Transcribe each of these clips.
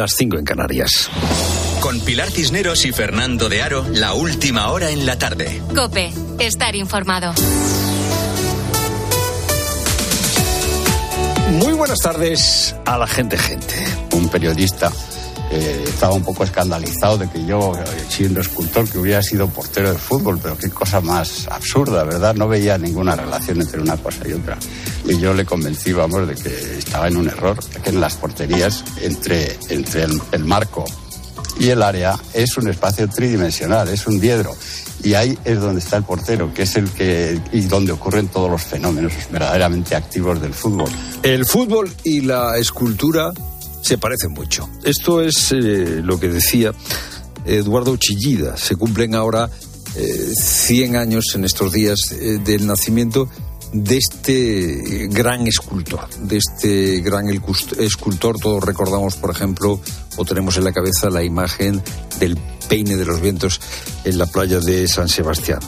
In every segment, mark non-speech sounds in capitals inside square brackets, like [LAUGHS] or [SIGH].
las 5 en Canarias. Con Pilar Cisneros y Fernando de Aro, la última hora en la tarde. Cope, estar informado. Muy buenas tardes a la gente, gente. Un periodista eh, estaba un poco escandalizado de que yo, eh, siendo escultor, que hubiera sido portero de fútbol, pero qué cosa más absurda, ¿verdad? No veía ninguna relación entre una cosa y otra. Y yo le convencí, vamos, de que estaba en un error, que en las porterías, entre, entre el, marco y el área, es un espacio tridimensional, es un diedro. Y ahí es donde está el portero, que es el que y donde ocurren todos los fenómenos verdaderamente activos del fútbol. El fútbol y la escultura se parecen mucho. Esto es eh, lo que decía Eduardo Chillida. Se cumplen ahora 100 eh, años en estos días eh, del nacimiento de este gran escultor, de este gran escultor. Todos recordamos, por ejemplo, o tenemos en la cabeza la imagen del peine de los vientos en la playa de San Sebastián.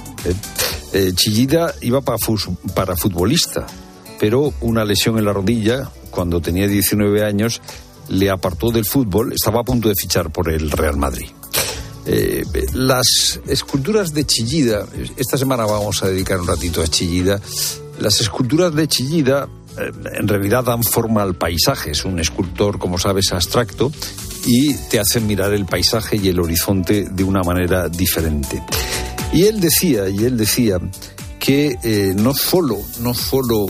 Chillida iba para, para futbolista, pero una lesión en la rodilla cuando tenía 19 años le apartó del fútbol, estaba a punto de fichar por el Real Madrid. Eh, las esculturas de Chillida, esta semana vamos a dedicar un ratito a Chillida, las esculturas de Chillida eh, en realidad dan forma al paisaje, es un escultor, como sabes, abstracto y te hacen mirar el paisaje y el horizonte de una manera diferente. Y él decía, y él decía que eh, no solo, no solo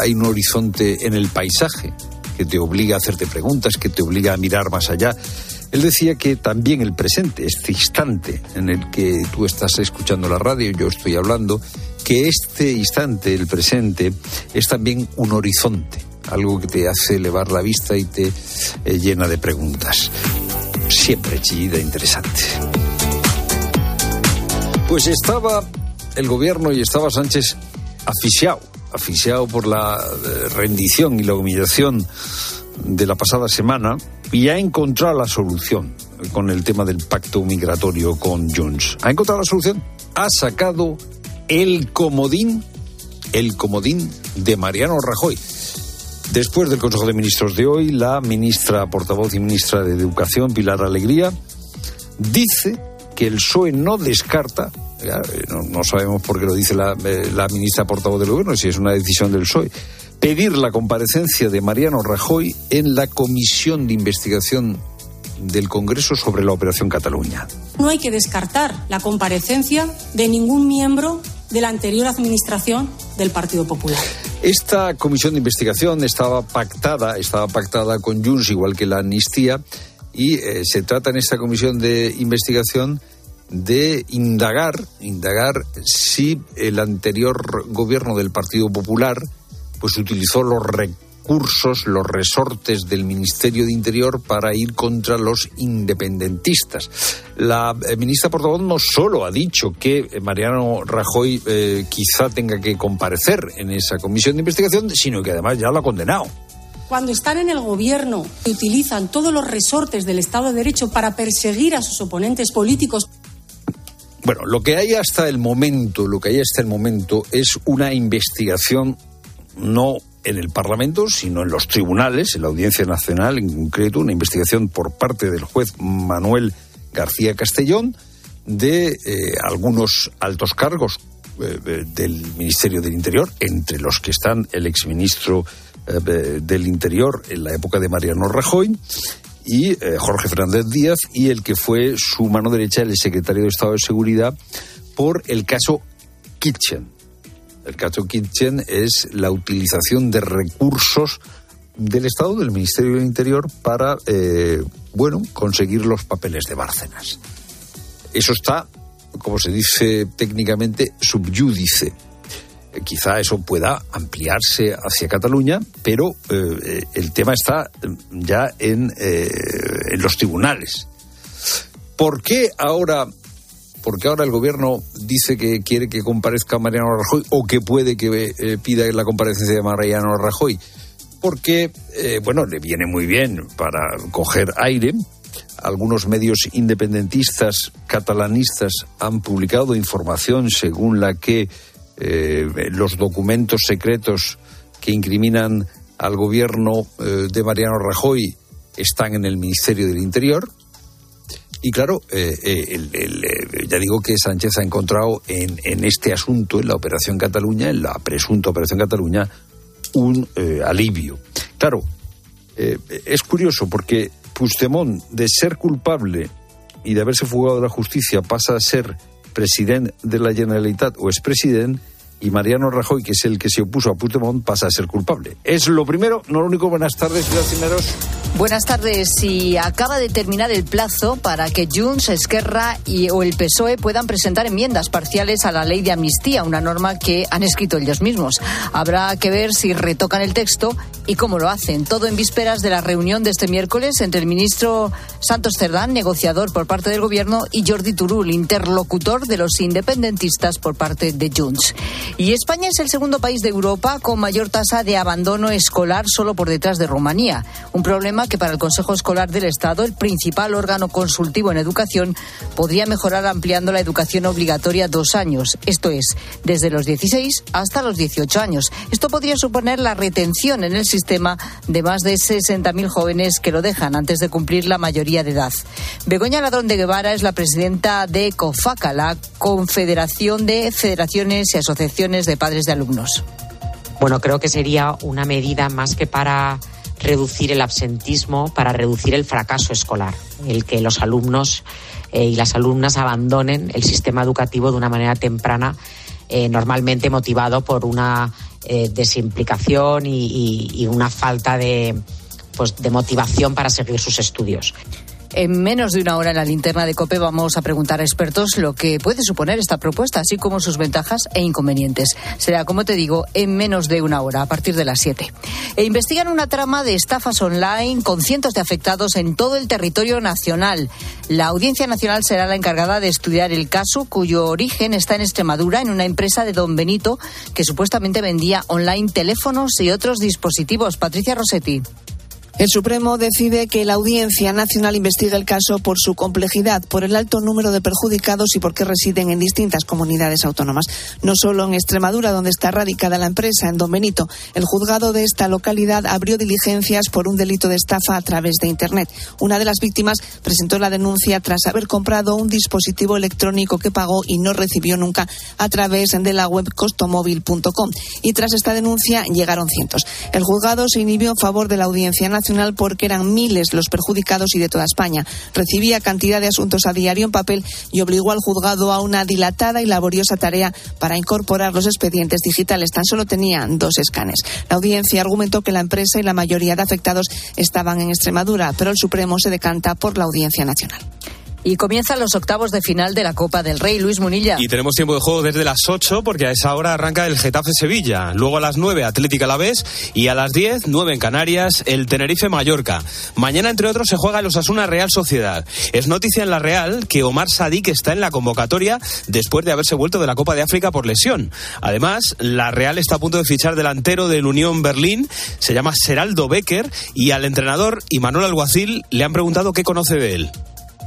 hay un horizonte en el paisaje, que te obliga a hacerte preguntas, que te obliga a mirar más allá. Él decía que también el presente, este instante en el que tú estás escuchando la radio, yo estoy hablando, que este instante, el presente, es también un horizonte, algo que te hace elevar la vista y te eh, llena de preguntas. Siempre chillida interesante. Pues estaba el gobierno y estaba Sánchez asfixiado asfixiado por la eh, rendición y la humillación de la pasada semana y ha encontrado la solución con el tema del pacto migratorio con Junts. ¿Ha encontrado la solución? Ha sacado el comodín, el comodín de Mariano Rajoy. Después del Consejo de Ministros de hoy, la ministra portavoz y ministra de Educación, Pilar Alegría, dice que el PSOE no descarta eh, no, sabemos por qué lo dice eh, la, ministra portavoz del gobierno, si es una decisión del PSOE, pedir la comparecencia de Mariano Rajoy en la comisión de investigación del Congreso sobre la Operación Cataluña. No hay que descartar la comparecencia de ningún miembro de la anterior administración del Partido Popular. Esta comisión de investigación estaba pactada, estaba pactada con Junts igual que la amnistía y eh, se trata en esta comisión de investigación de indagar, indagar si el anterior gobierno del Partido Popular pues utilizó los recursos, los resortes del Ministerio de Interior para ir contra los independentistas. La eh, ministra portavoz no solo ha dicho que Mariano Rajoy eh, quizá tenga que comparecer en esa comisión de investigación, sino que además ya lo ha condenado cuando están en el gobierno y utilizan todos los resortes del Estado de Derecho para perseguir a sus oponentes políticos. Bueno, lo que hay hasta el momento, lo que hay hasta el momento es una investigación no en el Parlamento, sino en los tribunales, en la Audiencia Nacional en concreto, una investigación por parte del juez Manuel García Castellón de eh, algunos altos cargos eh, del Ministerio del Interior, entre los que están el exministro eh, del Interior en la época de Mariano Rajoy y eh, Jorge Fernández Díaz y el que fue su mano derecha, el secretario de Estado de Seguridad, por el caso Kitchen. El caso Kitchen es la utilización de recursos del Estado, del Ministerio del Interior, para, eh, bueno, conseguir los papeles de Bárcenas. Eso está, como se dice técnicamente, subyúdice quizá eso pueda ampliarse hacia Cataluña, pero eh, el tema está ya en, eh, los tribunales. ¿Por qué ahora, porque ahora el gobierno dice que quiere que comparezca Mariano Rajoy o que puede que eh, pida la comparecencia de Mariano Rajoy? Porque, bueno, le viene muy bien para coger aire, algunos medios independentistas catalanistas han publicado información según la que eh, los documentos secretos que incriminan al gobierno eh, de Mariano Rajoy están en el Ministerio del Interior. Y claro, eh, ya digo que Sánchez ha encontrado en, en, este asunto, en la Operación Cataluña, en la presunta Operación Cataluña, un alivio. Claro, es curioso porque Puigdemont, de ser culpable y de haberse fugado de la justicia, pasa a ser presidente de la Generalitat o expresidente y Mariano Rajoy, que es el que se opuso a Puigdemont, pasa a ser culpable. Es lo primero, no lo único. Buenas tardes, Ciudad Buenas tardes. Si acaba de terminar el plazo para que Junts, Esquerra y, o el PSOE puedan presentar enmiendas parciales a la ley de amnistía, una norma que han escrito ellos mismos. Habrá que ver si retocan el texto y cómo lo hacen. Todo en vísperas de la reunión de este miércoles entre el ministro Santos Cerdán, negociador por parte del Gobierno, y Jordi Turul, interlocutor de los independentistas por parte de Junts. Y España es el segundo país de Europa con mayor tasa de abandono escolar solo por detrás de Rumanía. Un problema que para el Consejo Escolar del Estado, el principal órgano consultivo en educación, podría mejorar ampliando la educación obligatoria dos años. Esto es, desde los 16 hasta los 18 años. Esto podría suponer la retención en el sistema de más de 60.000 jóvenes que lo dejan antes de cumplir la mayoría de edad. Begoña Ladrón de Guevara es la presidenta de COFACA, la Confederación de Federaciones y Asociaciones de padres de alumnos? Bueno, creo que sería una medida más que para reducir el absentismo, para reducir el fracaso escolar, el que los alumnos eh, y las alumnas abandonen el sistema educativo de una manera temprana, eh, normalmente motivado por una eh, desimplicación y, y, una falta de, pues, de motivación para seguir sus estudios. En menos de una hora en la linterna de COPE vamos a preguntar a expertos lo que puede suponer esta propuesta, así como sus ventajas e inconvenientes. Será, como te digo, en menos de una hora, a partir de las 7. E investigan una trama de estafas online con cientos de afectados en todo el territorio nacional. La Audiencia Nacional será la encargada de estudiar el caso, cuyo origen está en Extremadura, en una empresa de Don Benito que supuestamente vendía online teléfonos y otros dispositivos. Patricia Rossetti. El Supremo decide que la Audiencia Nacional investigue el caso por su complejidad, por el alto número de perjudicados y porque residen en distintas comunidades autónomas. No solo en Extremadura, donde está radicada la empresa, en Don Benito. El juzgado de esta localidad abrió diligencias por un delito de estafa a través de Internet. Una de las víctimas presentó la denuncia tras haber comprado un dispositivo electrónico que pagó y no recibió nunca a través de la web costomóvil.com. Y tras esta denuncia llegaron cientos. El juzgado se inhibió en favor de la Audiencia Nacional porque eran miles los perjudicados y de toda España. Recibía cantidad de asuntos a diario en papel y obligó al juzgado a una dilatada y laboriosa tarea para incorporar los expedientes digitales. Tan solo tenían dos escanes. La audiencia argumentó que la empresa y la mayoría de afectados estaban en Extremadura, pero el Supremo se decanta por la Audiencia Nacional. Y comienzan los octavos de final de la Copa del Rey, Luis Munilla. Y tenemos tiempo de juego desde las 8 porque a esa hora arranca el Getafe Sevilla. Luego a las 9 Atlética la Vez y a las 10, 9 en Canarias, el Tenerife Mallorca. Mañana, entre otros, se juega el Osasuna Real Sociedad. Es noticia en la Real que Omar Sadik está en la convocatoria después de haberse vuelto de la Copa de África por lesión. Además, la Real está a punto de fichar delantero del Unión Berlín, se llama Seraldo Becker y al entrenador Imanol Alguacil le han preguntado qué conoce de él.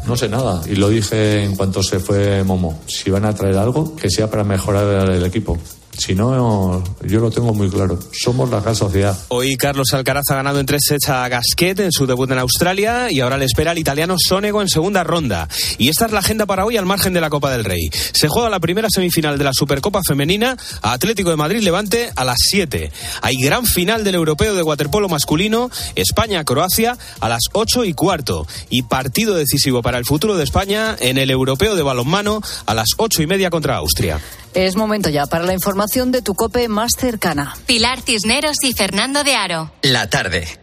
No sé nada y lo dije en cuanto se fue Momo. Si van a traer algo, que sea para mejorar el equipo. Si no, yo lo tengo muy claro. Somos la gran sociedad. Hoy Carlos Alcaraz ha ganado en tres sets a Gasquet en su debut en Australia y ahora le espera el italiano Sonego en segunda ronda. Y esta es la agenda para hoy al margen de la Copa del Rey. Se juega la primera semifinal de la Supercopa Femenina a Atlético de Madrid Levante a las 7. Hay gran final del Europeo de Waterpolo masculino España-Croacia a las 8 y cuarto. Y partido decisivo para el futuro de España en el Europeo de Balonmano a las 8 y media contra Austria. Es momento ya para la información de tu cope más cercana. Pilar Cisneros y Fernando de Aro. La tarde.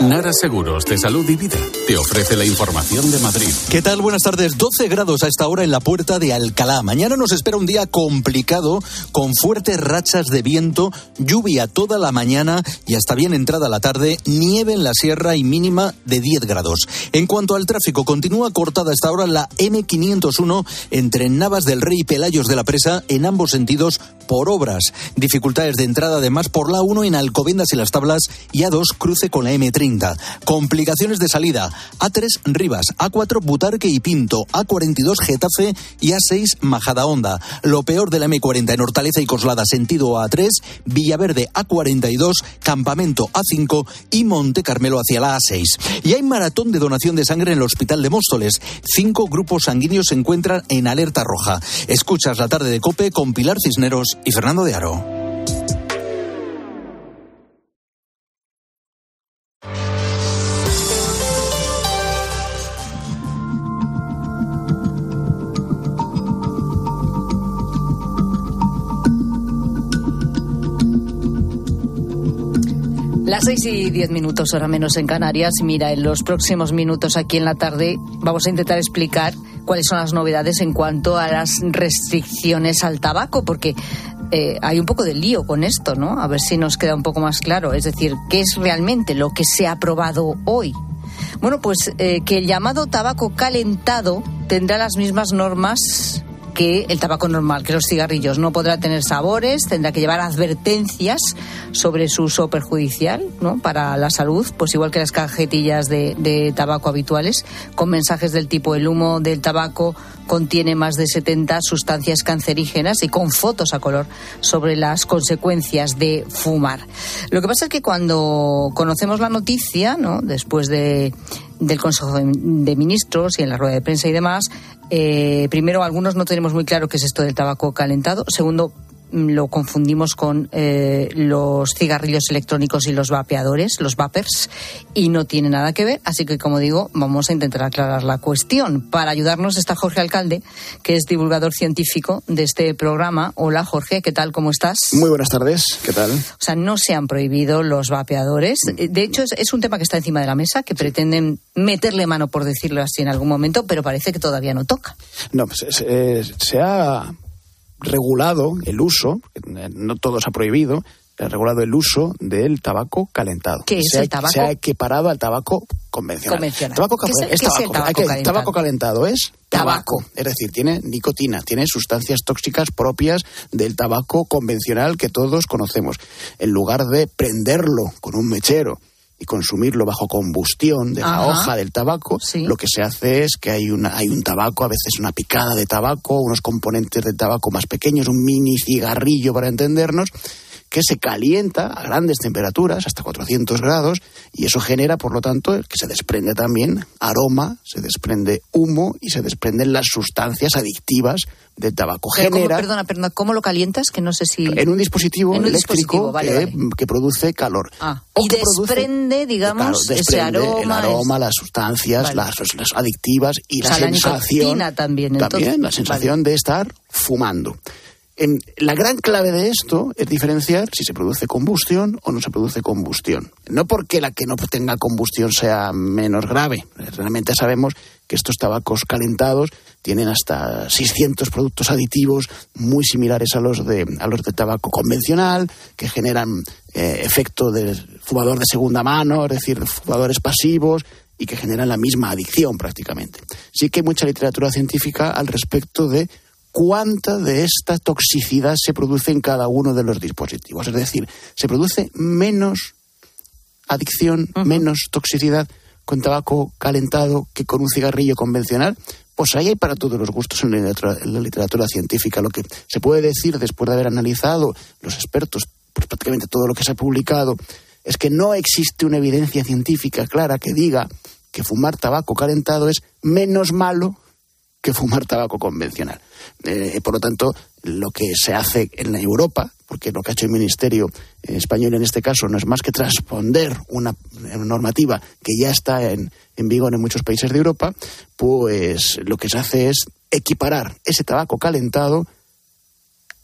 Nara Seguros de Salud y Vida te ofrece la información de Madrid. ¿Qué tal? Buenas tardes. 12 grados a esta hora en la puerta de Alcalá. Mañana nos espera un día complicado con fuertes rachas de viento, lluvia toda la mañana y hasta bien entrada la tarde, nieve en la sierra y mínima de 10 grados. En cuanto al tráfico, continúa cortada hasta ahora la M501 entre Navas del Rey y Pelayos de la Presa en ambos sentidos por obras. Dificultades de entrada además por la 1 en Alcobendas y las Tablas y A2 cruce con la M3 A30. Complicaciones de salida. A3 Rivas, A4 Butarque y Pinto, A42 Getafe y A6 Majada Honda. Lo peor de la M40 en Hortaleza y Coslada, sentido A3, Villaverde A42, Campamento A5 y Monte Carmelo hacia la A6. Y hay maratón de donación de sangre en el Hospital de Móstoles. Cinco grupos sanguíneos se encuentran en alerta roja. Escuchas la tarde de Cope con Pilar Cisneros y Fernando de Aro. Las seis y diez minutos, hora menos en Canarias. Mira, en los próximos minutos aquí en la tarde vamos a intentar explicar cuáles son las novedades en cuanto a las restricciones al tabaco, porque eh, hay un poco de lío con esto, ¿no? A ver si nos queda un poco más claro. Es decir, ¿qué es realmente lo que se ha aprobado hoy? Bueno, pues eh, que el llamado tabaco calentado tendrá las mismas normas que el tabaco normal, que los cigarrillos. No podrá tener sabores, tendrá que llevar advertencias sobre su uso perjudicial ¿no? para la salud, pues igual que las cajetillas de, de tabaco habituales, con mensajes del tipo el humo del tabaco contiene más de 70 sustancias cancerígenas y con fotos a color sobre las consecuencias de fumar. Lo que pasa es que cuando conocemos la noticia, ¿no? después de, del Consejo de, de Ministros y en la rueda de prensa y demás, eh, primero, algunos no tenemos muy claro qué es esto del tabaco calentado. Segundo, lo confundimos con eh, los cigarrillos electrónicos y los vapeadores, los vapers, y no tiene nada que ver. Así que, como digo, vamos a intentar aclarar la cuestión. Para ayudarnos está Jorge Alcalde, que es divulgador científico de este programa. Hola, Jorge, ¿qué tal? ¿Cómo estás? Muy buenas tardes, ¿qué tal? O sea, no se han prohibido los vapeadores. De hecho, es, es un tema que está encima de la mesa, que pretenden meterle mano, por decirlo así, en algún momento, pero parece que todavía no toca. No, pues, se, se ha regulado el uso, no todo se ha prohibido, se ha regulado el uso del tabaco calentado. ¿Qué es se ha, el tabaco? Se ha equiparado al tabaco convencional. Convencional. Tabaco ¿Qué es el- es qué es el tabaco. calentado? tabaco calentado es tabaco. Es decir, tiene nicotina, tiene sustancias tóxicas propias del tabaco convencional que todos conocemos. En lugar de prenderlo con un mechero y consumirlo bajo combustión de la Ajá. hoja del tabaco, lo que se hace es que hay, una, hay un tabaco, a veces una picada de tabaco, unos componentes de tabaco más pequeños, un mini cigarrillo para entendernos, que se calienta a grandes temperaturas, hasta 400 grados, y eso genera, por lo tanto, que se desprende también aroma, se desprende humo y se desprenden las sustancias adictivas del tabaco. Pero ¿cómo- Genera perdona, perdona, ¿cómo lo calientas? Que no sé si... en un dispositivo En un eléctrico dispositivo, vale, que, vale. que produce calor. Ah, O y que produce- desprende, digamos, Claro, ese aroma. el aroma, las sustancias, Vale. las, las adictivas y O la sea, la sensación. nicotina también, entonces. También la sensación de estar fumando. En- la gran clave de esto es diferenciar si se produce combustión o no se produce combustión. No porque la que no tenga combustión sea menos grave. Realmente sabemos que estos tabacos calentados tienen hasta 600 productos aditivos muy similares a los de a los de tabaco convencional que generan eh, efecto de fumador de segunda mano, es decir, fumadores pasivos y que generan la misma adicción prácticamente. Sí que hay mucha literatura científica al respecto de cuánta de esta toxicidad se produce en cada uno de los dispositivos. Es decir, se produce menos adicción, menos toxicidad con tabaco calentado que con un cigarrillo convencional. Pues ahí hay para todos los gustos en la literatura, en la literatura científica. Lo que se puede decir después de haber analizado los expertos pues prácticamente todo lo que se ha publicado es que no existe una evidencia científica clara que diga que fumar tabaco calentado es menos malo que fumar tabaco convencional. Eh, por lo tanto, lo que se hace en la Europa, porque lo que ha hecho el Ministerio español en este caso no es más que transponder una, normativa que ya está en, en vigor en muchos países de Europa, pues lo que se hace es equiparar ese tabaco calentado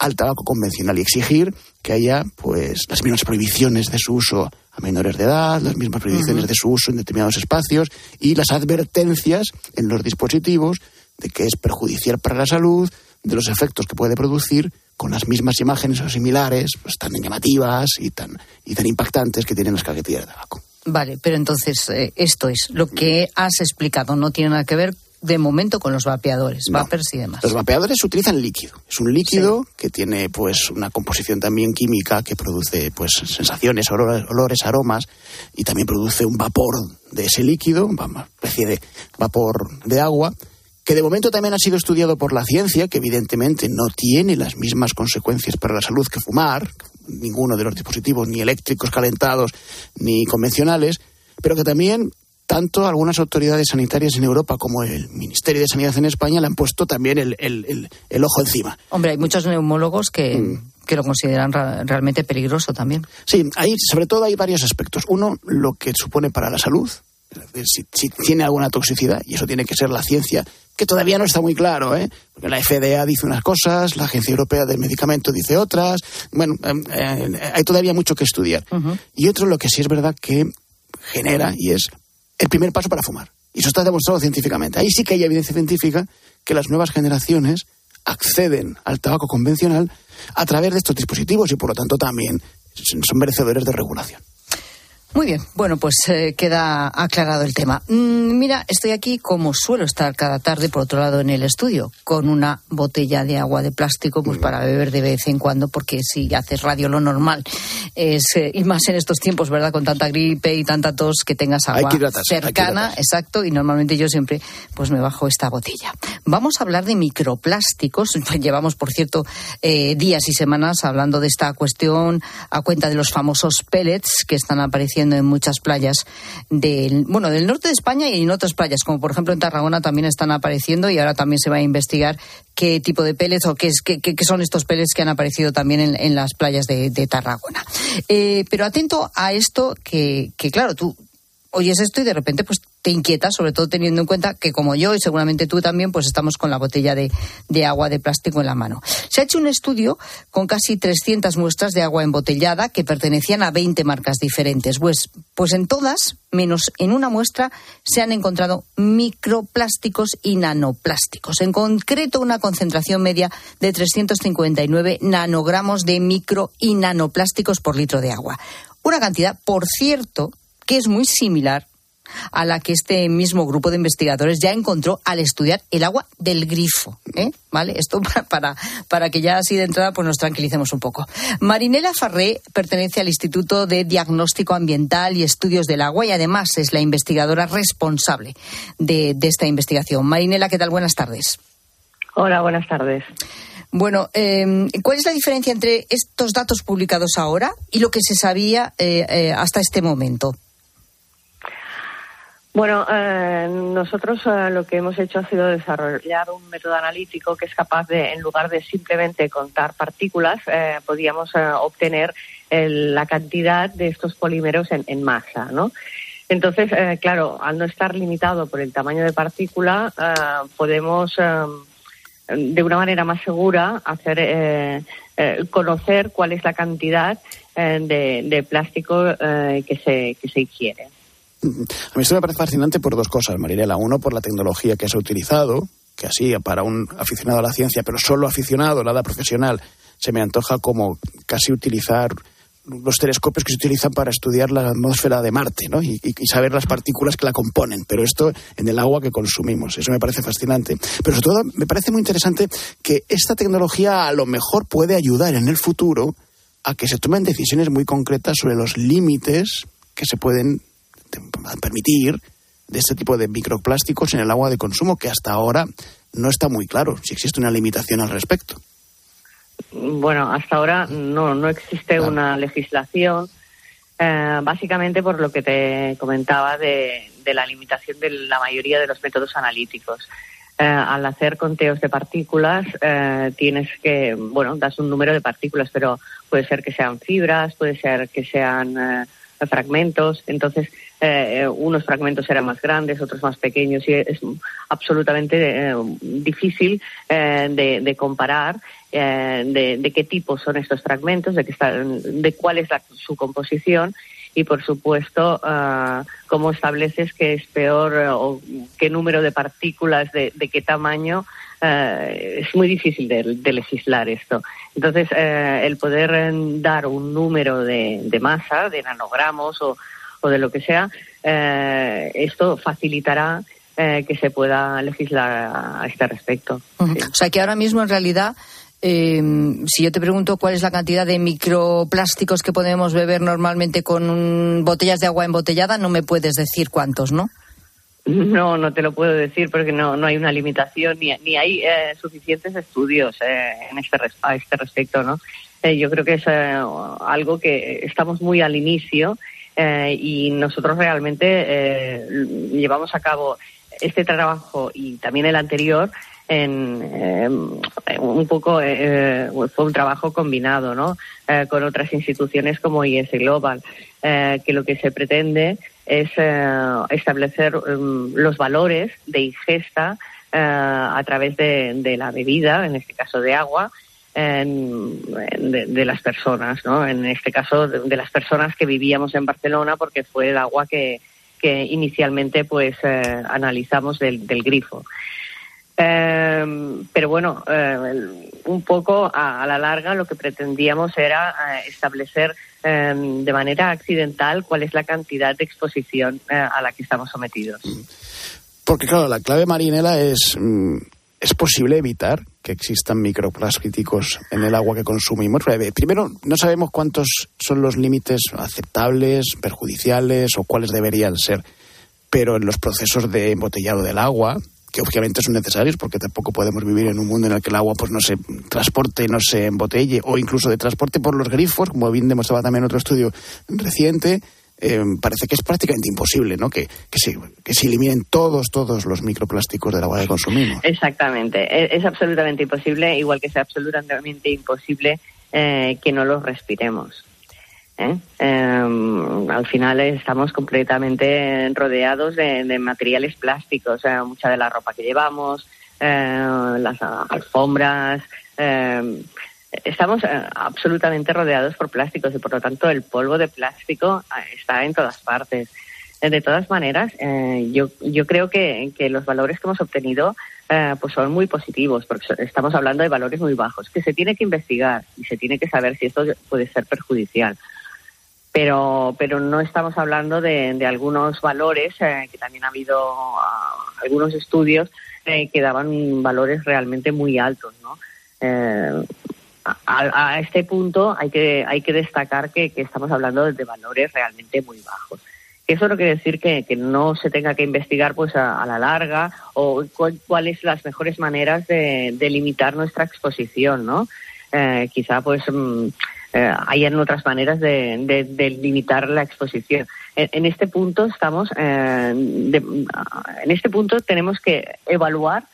al tabaco convencional y exigir que haya pues las mismas prohibiciones de su uso a menores de edad, las mismas prohibiciones de su uso en determinados espacios y las advertencias en los dispositivos de que es perjudicial para la salud, de los efectos que puede producir con las mismas imágenes o similares, pues tan llamativas y tan y tan impactantes que tienen las cajetillas de tabaco. Vale, pero entonces eh, esto es lo que has explicado, no tiene nada que ver de momento con los vapeadores, vapers y demás. Los vapeadores utilizan líquido. Es un líquido que tiene pues una composición también química que produce pues sensaciones, olores, olores, aromas y también produce un vapor de ese líquido, una especie de vapor de agua que de momento también ha sido estudiado por la ciencia, que evidentemente no tiene las mismas consecuencias para la salud que fumar, ninguno de los dispositivos, ni eléctricos calentados, ni convencionales, pero que también tanto algunas autoridades sanitarias en Europa como el Ministerio de Sanidad en España le han puesto también el, el, ojo encima. Hombre, hay muchos neumólogos que, mm. que lo consideran realmente peligroso también. Sí, hay, sobre todo hay varios aspectos. Uno, lo que supone para la salud, si, si, tiene alguna toxicidad, y eso tiene que ser la ciencia, que todavía no está muy claro, ¿eh? porque la FDA dice unas cosas, la Agencia Europea del Medicamento dice otras, bueno, em, eh, hay todavía mucho que estudiar. Y otro, lo que sí es verdad que genera, y es el primer paso para fumar. Y eso está demostrado científicamente. Ahí sí que hay evidencia científica que las nuevas generaciones acceden al tabaco convencional a través de estos dispositivos y por lo tanto también son merecedores de regulación. Muy bien, bueno, pues eh, queda aclarado el tema. Mm, mira, estoy aquí como suelo estar cada tarde, por otro lado, en el estudio, con una botella de agua de plástico, pues para beber de vez en cuando, porque si haces radio lo normal es, eh, y más en estos tiempos, ¿verdad? Con tanta gripe y tanta tos, que tengas agua cercana, exacto, y normalmente yo siempre pues me bajo esta botella. Vamos a hablar de microplásticos. [LAUGHS] Llevamos, por cierto, eh, días y semanas hablando de esta cuestión a cuenta de los famosos pellets que están apareciendo en muchas playas del, bueno, del norte de España y en otras playas, como por ejemplo en Tarragona también están apareciendo y ahora también se va a investigar qué tipo de pellets o qué, es, qué, qué son estos pellets que han aparecido también en, las playas de, Tarragona. Eh, pero atento a esto que, que, claro, tú oyes esto y de repente pues te inquieta, sobre todo teniendo en cuenta que como yo y seguramente tú también, pues estamos con la botella de, agua de plástico en la mano. Se ha hecho un estudio con casi 300 muestras de agua embotellada que pertenecían a 20 marcas diferentes. Pues, pues en todas, menos en una muestra, se han encontrado microplásticos y nanoplásticos. En concreto, una concentración media de 359 nanogramos de micro y nanoplásticos por litro de agua. Una cantidad, por cierto, que es muy similar a la que este mismo grupo de investigadores ya encontró al estudiar el agua del grifo. ¿eh? ¿Vale? Esto [LAUGHS] para, para que ya así de entrada pues nos tranquilicemos un poco. Marinela Farré pertenece al Instituto de Diagnóstico Ambiental y Estudios del Agua y además es la investigadora responsable de, esta investigación. Marinela, ¿qué tal? Buenas tardes. Hola, buenas tardes. Bueno, eh, ¿cuál es la diferencia entre estos datos publicados ahora y lo que se sabía eh, hasta este momento? Bueno, eh, nosotros eh, lo que hemos hecho ha sido desarrollar un método analítico que es capaz de, en lugar de simplemente contar partículas, eh, podíamos obtener la cantidad de estos polímeros en, masa, ¿no? Entonces, claro, al no estar limitado por el tamaño de partícula, podemos de una manera más segura hacer conocer cuál es la cantidad de, plástico que se que se ingiere. A mí esto me parece fascinante por dos cosas, Marilela. Uno, por la tecnología que se ha utilizado, que así para un aficionado a la ciencia, pero solo aficionado, nada profesional, se me antoja como casi utilizar los telescopios que se utilizan para estudiar la atmósfera de Marte ¿no? y, saber las partículas que la componen, pero esto en el agua que consumimos. Eso me parece fascinante. Pero sobre todo me parece muy interesante que esta tecnología a lo mejor puede ayudar en el futuro a que se tomen decisiones muy concretas sobre los límites que se pueden permitir de este tipo de microplásticos en el agua de consumo, que hasta ahora no está muy claro si existe una limitación al respecto. Bueno, hasta ahora no, no existe una legislación, eh, básicamente por lo que te comentaba de, la limitación de la mayoría de los métodos analíticos. Eh, al hacer conteos de partículas, eh, tienes que, bueno, das un número de partículas, pero puede ser que sean fibras, puede ser que sean fragmentos. Entonces, eh, unos fragmentos eran más grandes, otros más pequeños y es absolutamente eh, difícil eh, de, comparar de, qué tipo son estos fragmentos, de, qué de cuál es su composición y, por supuesto, cómo estableces que es peor o qué número de partículas, de, qué tamaño. Es muy difícil de, legislar esto. Entonces, el poder dar un número de, de masa, de nanogramos o, o de lo que sea, eh, esto facilitará eh, que se pueda legislar a, este respecto. O sea que ahora mismo en realidad eh, si yo te pregunto cuál es la cantidad de microplásticos que podemos beber normalmente con botellas de agua embotellada, no me puedes decir cuántos, ¿no? No, no te lo puedo decir porque no, no hay una limitación ni, ni hay eh, suficientes estudios eh, en este, a este respecto, ¿no? Eh, yo creo que es algo que estamos muy al inicio y nosotros realmente llevamos a cabo este trabajo y también el anterior en un poco fue un trabajo combinado no con otras instituciones como IS Global que lo que se pretende es eh, establecer um, los valores de ingesta eh, a través de, la bebida, en este caso de agua, de, las personas, ¿no? En este caso de, las personas que vivíamos en Barcelona porque fue el agua que, que inicialmente pues eh, analizamos del, grifo. Pero bueno, un poco a, la larga lo que pretendíamos era establecer Em, de manera accidental cuál es la cantidad de exposición eh, a la que estamos sometidos. Porque claro, la clave marinela es mm, ¿Es posible evitar que existan microplásticos en el agua que consumimos? Primero, no sabemos cuántos son los límites aceptables, perjudiciales o cuáles deberían ser, pero en los procesos de embotellado del agua, que obviamente son necesarios porque tampoco podemos vivir en un mundo en el que el agua pues no se transporte, no se embotelle o incluso de transporte por los grifos, como bien demostraba también otro estudio reciente, eh, parece que es prácticamente imposible, ¿no? Que, que, se, eliminen todos, todos los microplásticos del agua que consumimos. Exactamente, e, es, absolutamente imposible, igual que es absolutamente imposible eh, que no los respiremos. ¿Eh? Em, al final estamos completamente rodeados de, materiales plásticos, mucha de la ropa que llevamos, eh, las alfombras. Em, estamos eh, absolutamente rodeados por plásticos y por lo tanto el polvo de plástico está en todas partes. De todas maneras, yo, yo creo que, que, los valores que hemos obtenido pues son muy positivos, porque estamos hablando de valores muy bajos, que se tiene que investigar y se tiene que saber si esto puede ser perjudicial pero, pero no estamos hablando de, de algunos valores, eh, que también ha habido ah, algunos estudios eh, que daban valores realmente muy altos, ¿no? Eh, a, este punto hay que, hay que destacar que, que estamos hablando de, valores realmente muy bajos. Eso no quiere decir que, que no se tenga que investigar pues a, la larga o cuáles son las mejores maneras de, de, limitar nuestra exposición, ¿no? quizá pues mm, eh, hayan otras maneras de, limitar la exposición. En, este punto estamos, eh, en este punto tenemos que evaluar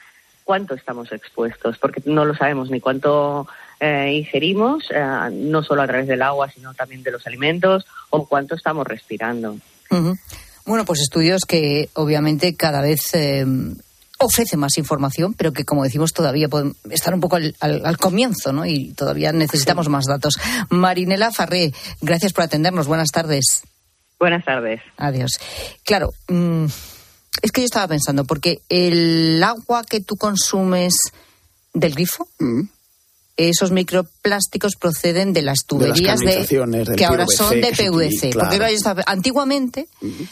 cuánto estamos expuestos, porque no lo sabemos ni cuánto eh, ingerimos, no solo a través del agua, sino también de los alimentos, o cuánto estamos respirando. Bueno, pues estudios que obviamente cada vez ofrece más información, pero que, como decimos, todavía puede estar un poco al, comienzo, ¿no? Y todavía necesitamos más datos. Marinela Farré, gracias por atendernos. Buenas tardes. Buenas tardes. Adiós. Claro, mm, es que yo estaba pensando, porque el agua que tú consumes del grifo, mm esos microplásticos proceden de las tuberías de, que ahora son de PVC. Porque antiguamente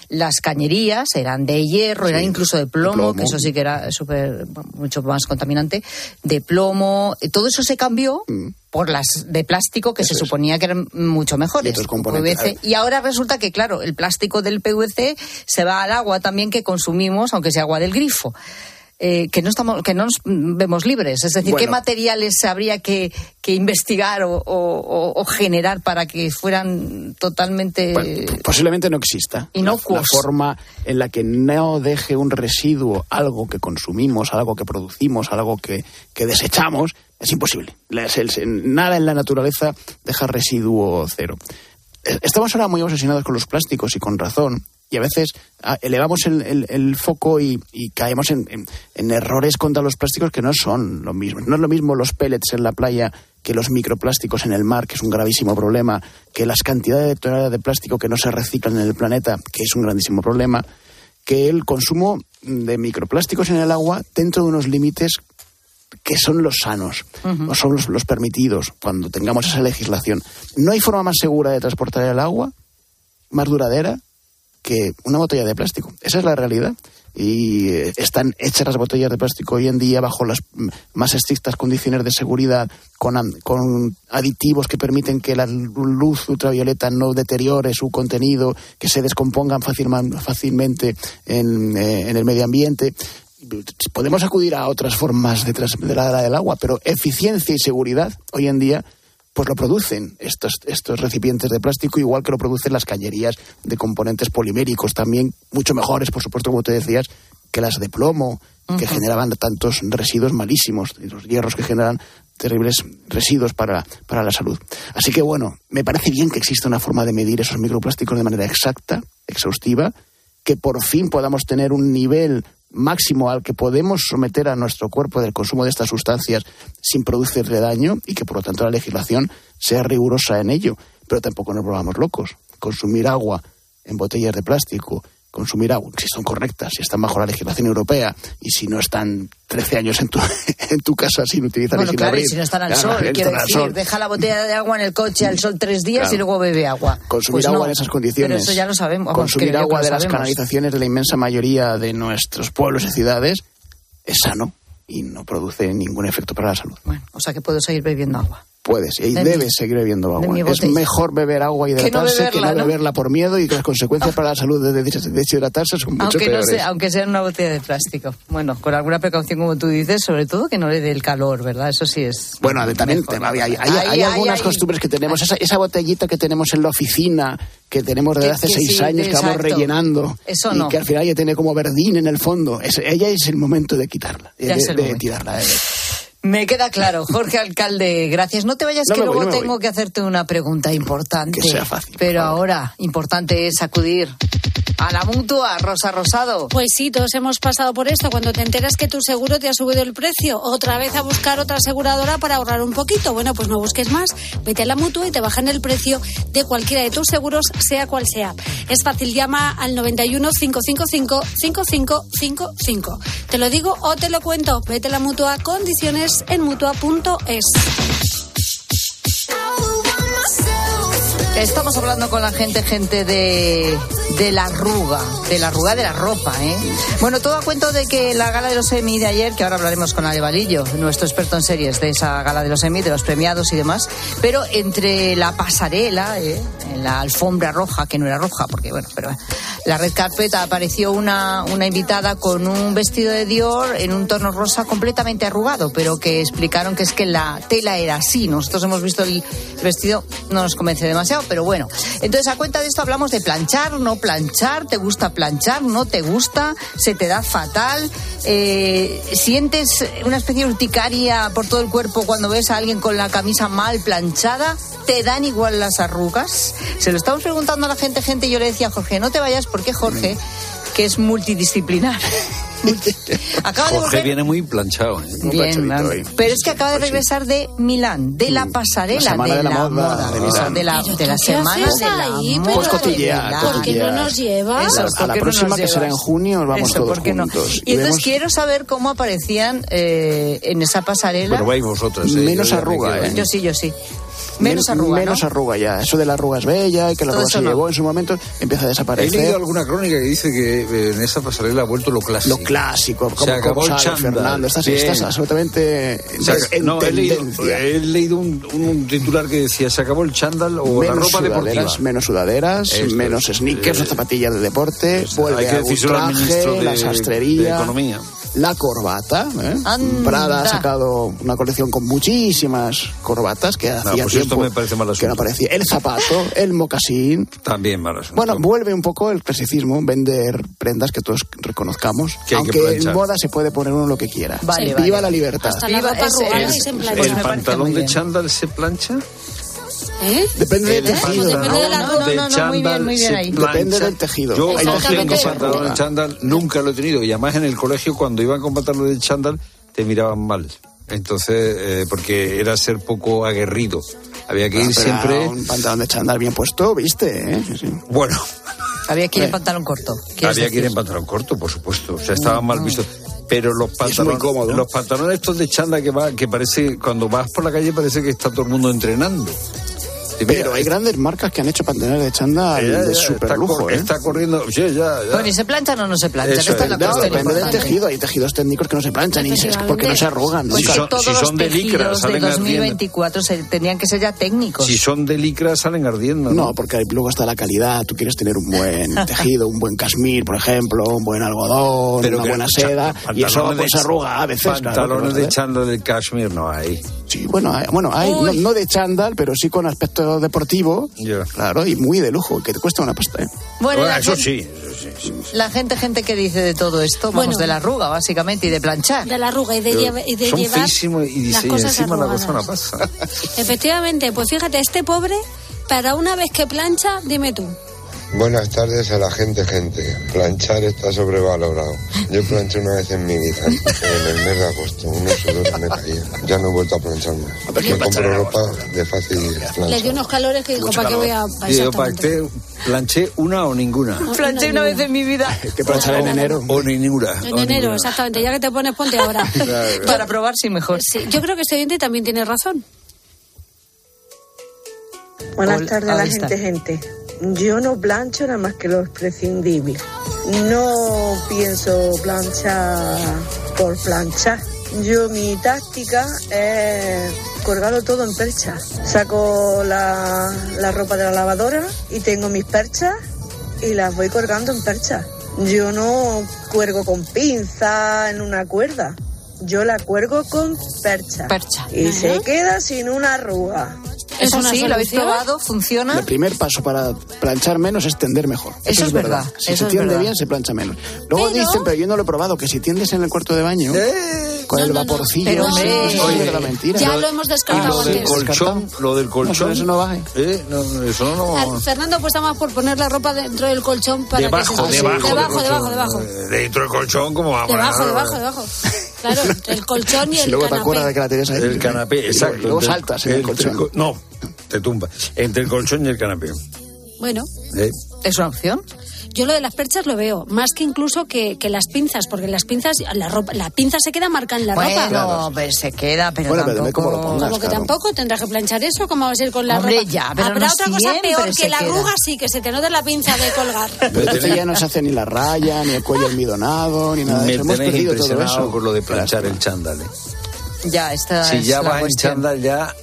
las cañerías eran de hierro, eran incluso de plomo, que eso sí que era super, mucho más contaminante, de plomo. Todo eso se cambió mm. por las de plástico que se suponía que eran mucho mejores. Y, y ahora resulta que, claro, el plástico del PVC se va al agua también que consumimos, aunque sea agua del grifo. Eh, que no estamos, que no nos vemos libres. Es decir, ¿qué materiales habría que, investigar o, generar para que fueran totalmente posiblemente no exista. Inocuos. La, forma en la que no deje un residuo algo que consumimos, algo que producimos, algo que, que desechamos, es imposible. Nada en la naturaleza deja residuo cero. Eh, estamos ahora muy obsesionados con los plásticos y con razón, y a veces ah, elevamos el, foco y, caemos en, errores contra los plásticos que no son lo mismo. No es lo mismo los pellets en la playa que los microplásticos en el mar, que es un gravísimo problema, que las cantidades de toneladas de plástico que no se reciclan en el planeta, que es un grandísimo problema, que el consumo de microplásticos en el agua dentro de unos límites que son los sanos, o son los, los permitidos cuando tengamos esa legislación. No hay forma más segura de transportar el agua, más duradera, que una botella de plástico. Esa es la realidad. y eh, están hechas las botellas de plástico hoy en día bajo las mm, más estrictas condiciones de seguridad, con, con aditivos que permiten que la luz ultravioleta no deteriore su contenido, que se descompongan fácilman- fácilmente en, eh, en el medio ambiente. Podemos acudir a otras formas de trasladar del agua, pero eficiencia y seguridad hoy en día pues lo producen estos, estos recipientes de plástico, igual que lo producen las cañerías de componentes poliméricos, también mucho mejores, por supuesto, como te decías, que las de plomo, que generaban tantos residuos malísimos, y los hierros que generan terribles residuos para, para la salud. Así que bueno, me parece bien que exista una forma de medir esos microplásticos de manera exacta, exhaustiva, que por fin podamos tener un nivel máximo al que podemos someter a nuestro cuerpo del consumo de estas sustancias sin producirle daño y que por lo tanto la legislación sea rigurosa en ello. Pero tampoco nos volvamos locos. Consumir agua en botellas de plástico, consumir agua, si son correctas, si están bajo la legislación europea y si no están 13 años en tu, [LAUGHS] en tu casa sin utilizar Bueno, claro, y si no están al Claro, sol, quiero decir, sol. deja la botella de agua en el coche al sol tres días Claro. y luego bebe agua. consumir Pues agua no, en esas condiciones. Pero eso ya lo sabemos. Consumir agua de las canalizaciones de la inmensa mayoría de nuestros pueblos y ciudades es sano y no produce ningún efecto para la salud. O sea que puedo seguir bebiendo agua. Puedes y De mi- debes seguir bebiendo agua. Es mejor beber agua y Que no hidratarse que no beberla, ¿no? por miedo y que las consecuencias para la salud de des- deshidratarse son mucho Aunque, no peores. sea, aunque sea una botella de plástico. Bueno, con alguna precaución, como tú dices, sobre todo que no le dé el calor, ¿verdad? Eso sí es. Bueno, también hay, hay- hay- hay Ay, algunas costumbres que tenemos. Esa, esa botellita que tenemos en la oficina, que tenemos desde Que- hace que seis sí, años, que vamos rellenando. Eso y no. que al final ya tiene como verdín en el fondo. Es- ella es el momento de quitarla. Ya el de tirarla. eh. Me queda claro, Jorge Alcalde, gracias. No te vayas, No que voy, luego no tengo voy. que hacerte una pregunta importante. Que sea fácil, Pero ahora, importante es acudir a la mutua, Rosa Rosado. Pues sí, todos hemos pasado por esto. Cuando te enteras que tu seguro te ha subido el precio, otra vez a buscar otra aseguradora para ahorrar un poquito. Bueno, pues no busques más. Vete a la mutua y te bajan el precio de cualquiera de tus seguros, sea cual sea. Es fácil, llama al 91 555 5555. Te lo digo o te lo cuento. Vete a la mutua. Condiciones en mutua.es. Estamos hablando con la gente, gente de, de la arruga, de la arruga de la ropa, ¿eh? Bueno, todo a cuento de que la gala de los Emmy de ayer, que ahora hablaremos con Ale Valillo, nuestro experto en series de esa gala de los Emmy, de los premiados y demás, pero entre la pasarela, ¿eh? en la alfombra roja, que no era roja, porque bueno, pero la red carpet apareció una, una invitada con un vestido de Dior en un tono rosa completamente arrugado, pero que explicaron que es que la tela era así. Nosotros hemos visto el vestido, no nos convence demasiado, pero bueno. Entonces, a cuenta de esto hablamos de planchar, no planchar, te gusta planchar, no te gusta, se te da fatal, eh, sientes una especie de urticaria por todo el cuerpo cuando ves a alguien con la camisa mal planchada, te dan igual las arrugas. Se lo estamos preguntando a la gente, gente, y yo le decía a Jorge, no te vayas porque Jorge, que es multidisciplinar, [LAUGHS] [LAUGHS] acaba de Jorge volver viene muy planchado. ¿eh? Bien, pero es que acaba de regresar de Milán, de la pasarela, La de, de la la moda moda, de Milán. de la, de la ¿tú qué semana de la ahí? moda. Pues cotillear, Milán. ¿Por qué no nos llevas? Eso, A la ¿por qué no próxima nos que será en junio, vamos Eso, todos ¿por qué no? juntos. Y, Y entonces vemos- quiero saber cómo aparecían eh, en esa pasarela. Pero vais vosotras. ¿eh? Menos arruga, ¿eh? Yo sí, yo sí. Menos Men- arruga, Menos ¿no? arruga ya. Eso de la arruga es bella y que la Todo arruga se no. llevó en su momento, empieza a He desaparecer. leído alguna crónica que dice que eh, en esa pasarela ha vuelto lo clásico. Lo clásico, como, Se acabó como el sabe chándal. Fernando. Estás, estás absolutamente Se aca- en no, he leído, he leído un, un titular que decía se acabó el chándal o la menos ropa deportiva. sudaderas, menos sudaderas, Esto menos sneakers o Eh, zapatillas de deporte, vuelve Hay que a un traje, ministro de, la sastrería, de Economía. La corbata. ¿eh? Prada ha sacado una colección con muchísimas corbatas que hacía pues esto tiempo me parece mal que no aparecía. El zapato, el mocasín. También mal asunto. Bueno, vuelve un poco el clasicismo, vender prendas que todos reconozcamos. Que hay que aunque en moda se puede poner uno lo que quiera. Vale, Viva vale. la libertad. Hasta la Viva ropa el- y se el- plancha. Pues ¿El me parece pantalón de chándal se plancha? ¿Eh? Depende del El tejido. depende de la No, ropa. no, de no, no, muy chándal bien, muy bien se ahí. plancha. Depende del tejido. Yo no tengo pantalón de chándal, nunca lo he tenido. Y además en el colegio, cuando iban con pantalón de chándal, te miraban mal. Entonces, eh, porque era ser poco aguerrido. Había que Ah, ir siempre... Un pantalón de chándal bien puesto, ¿viste? ¿eh? Sí, sí. Bueno, Había que ir en Eh. pantalón corto. ¿quieres había que ir en pantalón corto, por supuesto. O sea, estaban mal vistos. Pero los pantalones, los pantalones estos de chándal que va, que parece, cuando vas por la calle parece que está todo el mundo entrenando. Pero hay grandes marcas que han hecho pantaneras de chándal Ya, ya, de super lujo, cor- ¿eh? Está corriendo. Sí, ya, ya. Bueno, ¿y se planchan o no se planchan? Eso Esta es la. No, depende del tejido. Hay tejidos técnicos que no se planchan y se- porque no se arrugan. Pues Si son- todos si los son de licra, de salen ardiendo. 2024 se, tenían que ser ya técnicos. Si son de licra, salen ardiendo. No, porque luego está la calidad. Tú quieres tener un buen [LAUGHS] tejido, un buen cashmere, por ejemplo, un buen algodón, Pero una buena seda, y eso pues de- se arruga a veces. Pantalones de lo chándal de cashmere no hay. Sí, bueno, hay, bueno, hay no, no de chándal, pero sí con aspecto deportivo, claro, y muy de lujo, que te cuesta una pasta. ¿eh? Bueno, la eso gente- sí, eso sí, sí. La gente, gente que dice de todo esto, vamos, Bueno. de la arruga, básicamente, y de planchar. De la arruga y de, lleva- y de son llevar y las dice, y cosas encima la arrugadas. persona pasa. Efectivamente, pues fíjate, este pobre, para una vez que plancha, dime tú. Buenas tardes a la gente, gente. Planchar está sobrevalorado. Yo planché una vez en mi vida, en el mes de agosto. Unos sudores me caían. Ya no he vuelto a planchar más. Me compro ropa de fácil Le dio plancha. unos calores que dijo, ¿para qué voy a...? Y yo, ¿para Exactamente. qué planché una o ninguna? Planché una vez en mi vida. Que planchar en enero. O ninguna. En enero, ninguna. exactamente, ya que te pones, ponte ahora. [LAUGHS] Para probar si mejor. Sí, yo creo que este oyente también tiene razón. Buenas tardes a la gente, gente. Yo no plancho nada más que lo prescindible. No pienso planchar por planchar. Yo mi táctica es colgarlo todo en percha. Saco la, la ropa de la lavadora y tengo mis perchas y las voy colgando en percha. Yo no cuelgo con pinza en una cuerda. Yo la cuelgo con percha. Percha. Y Ajá. se queda sin una arruga. ¿Es Eso sí, lo habéis solución? probado, funciona. El primer paso para planchar menos es tender mejor. Eso es verdad, Si eso se tiende verdad. bien, se plancha menos. Luego Pero- dicen, pero yo no lo he probado, que si tiendes en el cuarto de baño, con No, el no, no. vaporcillo, Pero, eso hombre, es Oye, verdad mentira. Ya lo hemos descartado lo del antes. colchón, lo del colchón. eso no baje. ¿Eh? No, no, eso no. Ah, Fernando apuesta más por poner la ropa dentro del colchón para Debajo, que se debajo, debajo, debajo, colchón. debajo. Eh, Dentro del colchón, ¿cómo vamos? Debajo, debajo, debajo. Claro, el colchón y [LAUGHS] Si el luego te acuerdas de que canapé. la tienes ahí. El canapé, exacto. Y luego saltas en el colchón. co- No, te tumba. Entre el colchón y el canapé. Bueno, ¿Eh? ¿Es una opción? yo lo de las perchas lo veo, más que incluso que, que las pinzas, porque las pinzas, la ropa, la pinza se queda marcada en la bueno, ropa. pues se queda, pero Bueno, pero tampoco... cómo lo pongas. Como que claro. tampoco tendrás que planchar eso, como vas a ir con la Hombre, ropa. ya, pero Habrá no otra cosa peor que la queda. arruga, sí, que se te note la pinza de colgar. [LAUGHS] Pero entonces ya no se hace ni la raya, ni el cuello almidonado, ni nada de Me eso. Hemos tenéis perdido todo eso. con lo de planchar el chándal. ¿eh? Ya, esta Si es ya la vas en cuestión. chándal, ya.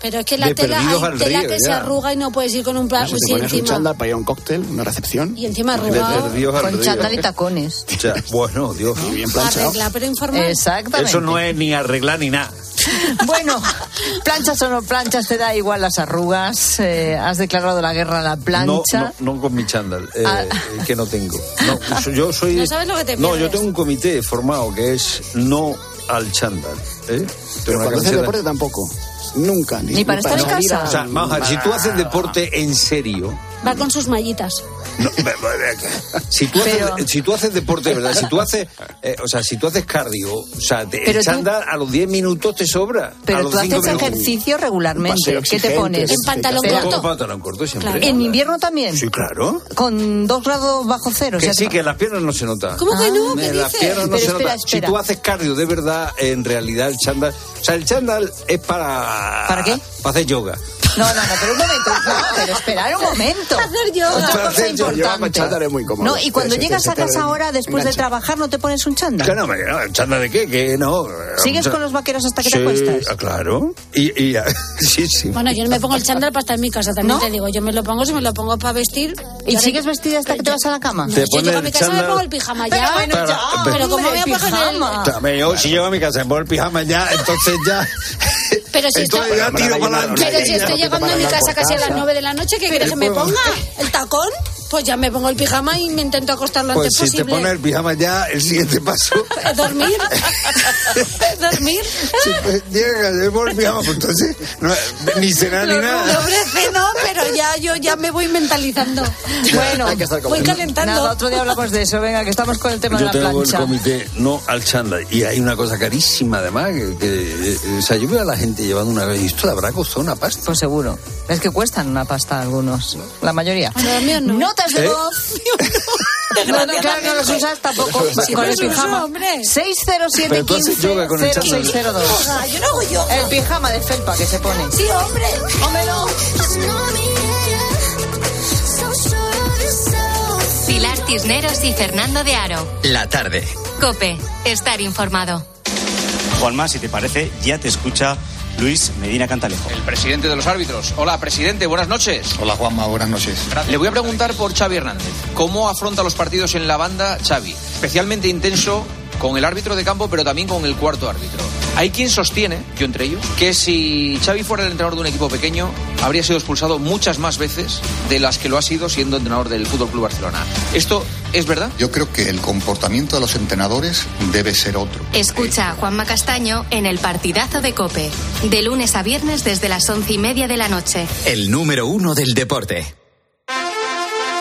Pero es que la tela, hay tela río, que se ya. arruga y no puedes ir con un plato. Si te sí, pones un encima. chándal para ir a un cóctel, una recepción, Y encima arrugado. Con río. chándal y tacones. [LAUGHS] O sea, bueno, Dios. bien planchado. Arregla, pero informal. Exactamente. Eso no es ni arreglar ni nada. [LAUGHS] Bueno, planchas o no planchas, te da igual las arrugas. eh, has declarado la guerra a la No, plancha. no, no con mi chándal, eh, Ah. eh, que no tengo. No, yo soy. No sabes lo que te No, yo pierdes. tengo un comité formado que es no al chándal. ¿eh? Pero hacer camiseta- deporte tampoco. Nunca. Ni para estar en casa. a- O sea, vamos a ver, si tú haces deporte en serio, Va con sus mallitas. No, si, tú haces, Pero- si tú haces deporte, ¿verdad? Si tú haces, eh, o sea, si tú haces cardio, o sea, te, el tú- chándal a los 10 minutos te sobra. a Pero los tú haces minutos. ejercicio regularmente. ¿Qué te pones? En pantalón Pero- corto. Todo pantalón corto siempre. Claro. ¿En invierno también? Sí, claro. Con dos grados bajo cero. o Que sea, sí, te- que en las piernas no se nota. ¿Cómo que no? En ¿Qué las dices? piernas no Pero se espera, nota. espera. Si tú haces cardio de verdad, en realidad el chándal. O sea, el chándal es para. ¿Para qué? Para hacer yoga. No, no, no, pero un momento. No, pero esperar un momento. Hacer yoga. Otra Para cosa hacer yoga, importante. chándal es muy cómodo. No, y cuando llegas a casa ahora, después de trabajar, ¿no te pones un Que chándal? no, me- no, ¿el chándal de qué? Que no. ¿Sigues con los vaqueros hasta que te acuestas? ah, claro. Y, y [LAUGHS] sí, sí. Bueno, yo no me pongo el chándal para estar en mi casa, también ¿No? te digo. Yo me lo pongo si me lo pongo para vestir. ¿Y sigues vestida hasta que te vas a la cama? No, Te yo llego a mi casa y me chándal- pongo el pijama Pero ya. bueno, pero ¿cómo hombre, voy a coger el- pijama. También yo, si llego a mi casa, me pongo el pijama ya, entonces ya. Pero si estoy-. Pero si estoy llegando a mi casa casi a las 9 de la noche, ¿qué quieres que me ponga? [LAUGHS] ¿El tacón? Pues ya me pongo el pijama y me intento acostar lo Pues antes si te posible. pones el pijama ya, el siguiente paso. [LAUGHS] ¿Dormir? [LAUGHS] ¿Dormir? Si te llegas, me pongo el pijama, pues entonces no, ni cenar ni nada. ofrece, no, pero ya yo ya me voy mentalizando. [LAUGHS] Bueno, Hay que estar voy calentando. Nada, otro día hablamos de eso. Venga, que estamos con el tema Yo de la tengo el plancha. comité no al chándal. Y hay una cosa carísima, además, que, que, eh, o sea, yo veo a la gente llevando una vez y esto le habrá costado una pasta. Pues seguro. Es que cuestan una pasta algunos. La mayoría. Míos no. No notas de ¿Eh? voz. No, no, claro, no los usas tampoco Si con el pijama. hombre. 607 Pero tú haces 15 yoga con el chándal. 0602. Ah, yo no hago yoga. El pijama de felpa que se pone. Sí, hombre. No. Pilar Cisneros y Fernando de Aro. La tarde. Cope, estar informado. Juanma, si te parece, ya te escucha Luis Medina Cantalejo. El presidente de los árbitros. Hola, presidente, buenas noches. Hola Juanma, buenas noches. Le voy a preguntar por Xavi Hernández. ¿Cómo afronta los partidos en la banda Xavi? Especialmente intenso con el árbitro de campo, pero también con el cuarto árbitro. Hay quien sostiene, yo entre ellos, que si Xavi fuera el entrenador de un equipo pequeño, habría sido expulsado muchas más veces de las que lo ha sido siendo entrenador del Fútbol Club Barcelona. ¿Esto es verdad? Yo creo que el comportamiento de los entrenadores debe ser otro. Escucha a Juanma Castaño en el partidazo de Cope. De lunes a viernes desde las once y media de la noche. El número uno del deporte.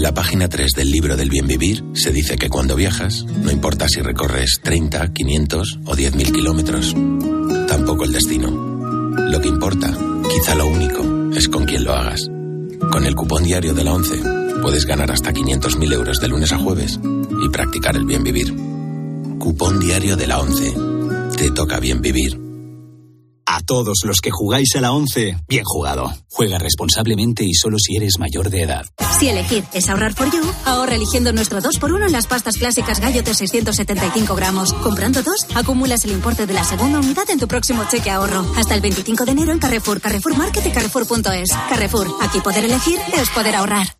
En la página 3 del libro del bien vivir se dice que cuando viajas, no importa si recorres 30, 500 o 10.000 kilómetros, tampoco el destino. Lo que importa, quizá lo único, es con quién lo hagas. Con el cupón diario de la 11 puedes ganar hasta 500.000 euros de lunes a jueves y practicar el bien vivir. Cupón diario de la 11. Te toca bien vivir. A todos los que jugáis a la 11, bien jugado. Juega responsablemente y solo si eres mayor de edad. Si elegir es ahorrar for you, ahorra eligiendo nuestro 2x1 en las pastas clásicas Gallo de 675 gramos. Comprando dos, acumulas el importe de la segunda unidad en tu próximo cheque ahorro. Hasta el 25 de enero en Carrefour, Carrefour Market y Carrefour.es. Carrefour, aquí poder elegir es poder ahorrar.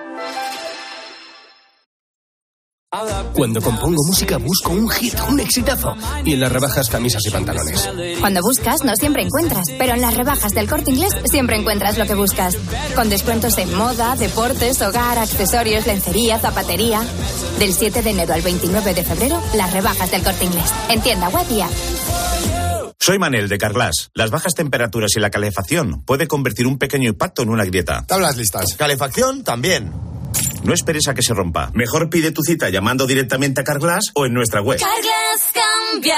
Cuando compongo música busco un hit, un exitazo. Y en las rebajas camisas y pantalones. Cuando buscas, no siempre encuentras, pero en las rebajas del corte inglés siempre encuentras lo que buscas. Con descuentos en moda, deportes, hogar, accesorios, lencería, zapatería. Del 7 de enero al 29 de febrero, las rebajas del corte inglés. En tienda web y app. Soy Manel de Carglass. Las bajas temperaturas y la calefacción puede convertir un pequeño impacto en una grieta. Tablas listas. Calefacción también. No esperes a que se rompa. Mejor pide tu cita llamando directamente a Carglass o en nuestra web. Carglass cambia,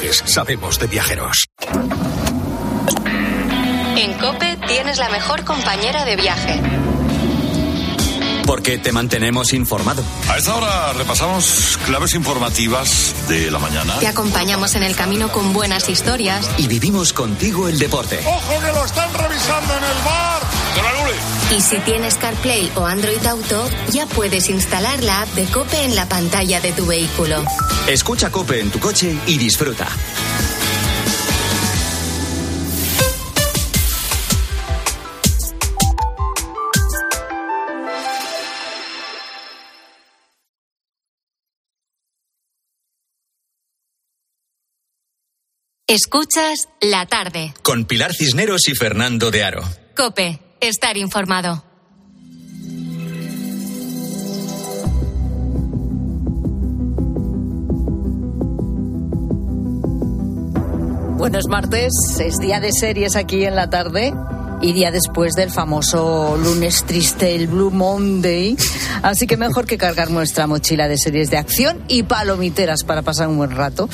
Sabemos de viajeros. En Cope tienes la mejor compañera de viaje. Porque te mantenemos informado. A esta hora repasamos claves informativas de la mañana. Te acompañamos en el camino con buenas historias. Y vivimos contigo el deporte. ¡Ojo que lo están revisando en el bar! Y si tienes CarPlay o Android Auto, ya puedes instalar la app de Cope en la pantalla de tu vehículo. Escucha Cope en tu coche y disfruta. Escuchas la tarde. Con Pilar Cisneros y Fernando de Aro. Cope, estar informado. Bueno, es martes, es día de series aquí en la tarde y día después del famoso lunes triste, el Blue Monday. Así que mejor que cargar nuestra mochila de series de acción y palomiteras para pasar un buen rato.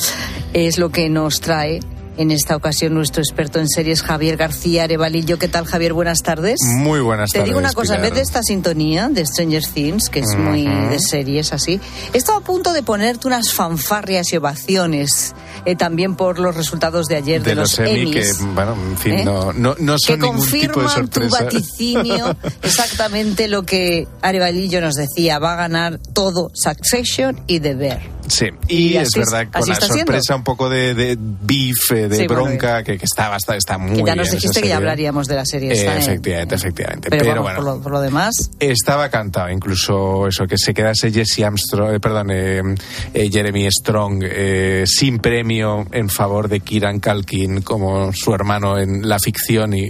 Es lo que nos trae en esta ocasión nuestro experto en series Javier García Arevalillo. ¿Qué tal, Javier? Buenas tardes. Muy buenas Te tardes. digo una cosa, en Pilar. vez de esta sintonía de Stranger Things, que es muy de series así, he estado a punto de ponerte unas fanfarrias y ovaciones eh, también por los resultados de ayer de, de los Emmy, que, bueno, en fin, ¿Eh? no, no, no son que ningún tipo de confirman tu sorpresa. vaticinio [LAUGHS] exactamente lo que Arevalillo nos decía. Va a ganar todo Succession y The Bear. Sí, y, Y es así es- verdad con la está siendo. sorpresa un poco de, de beef, de Sí, bueno, bronca, que, que está bastante, está muy que ya nos bien dijiste que ya hablaríamos de la serie. Eh, esta, ¿eh? efectivamente, efectivamente. Pero, Pero, vamos, bueno, por, lo, por lo demás, Estaba cantado, incluso eso, que se quedase Jesse Armstrong, eh, perdón, eh, eh, Jeremy Strong eh, sin premio en favor de Kieran Culkin como su hermano en la ficción y,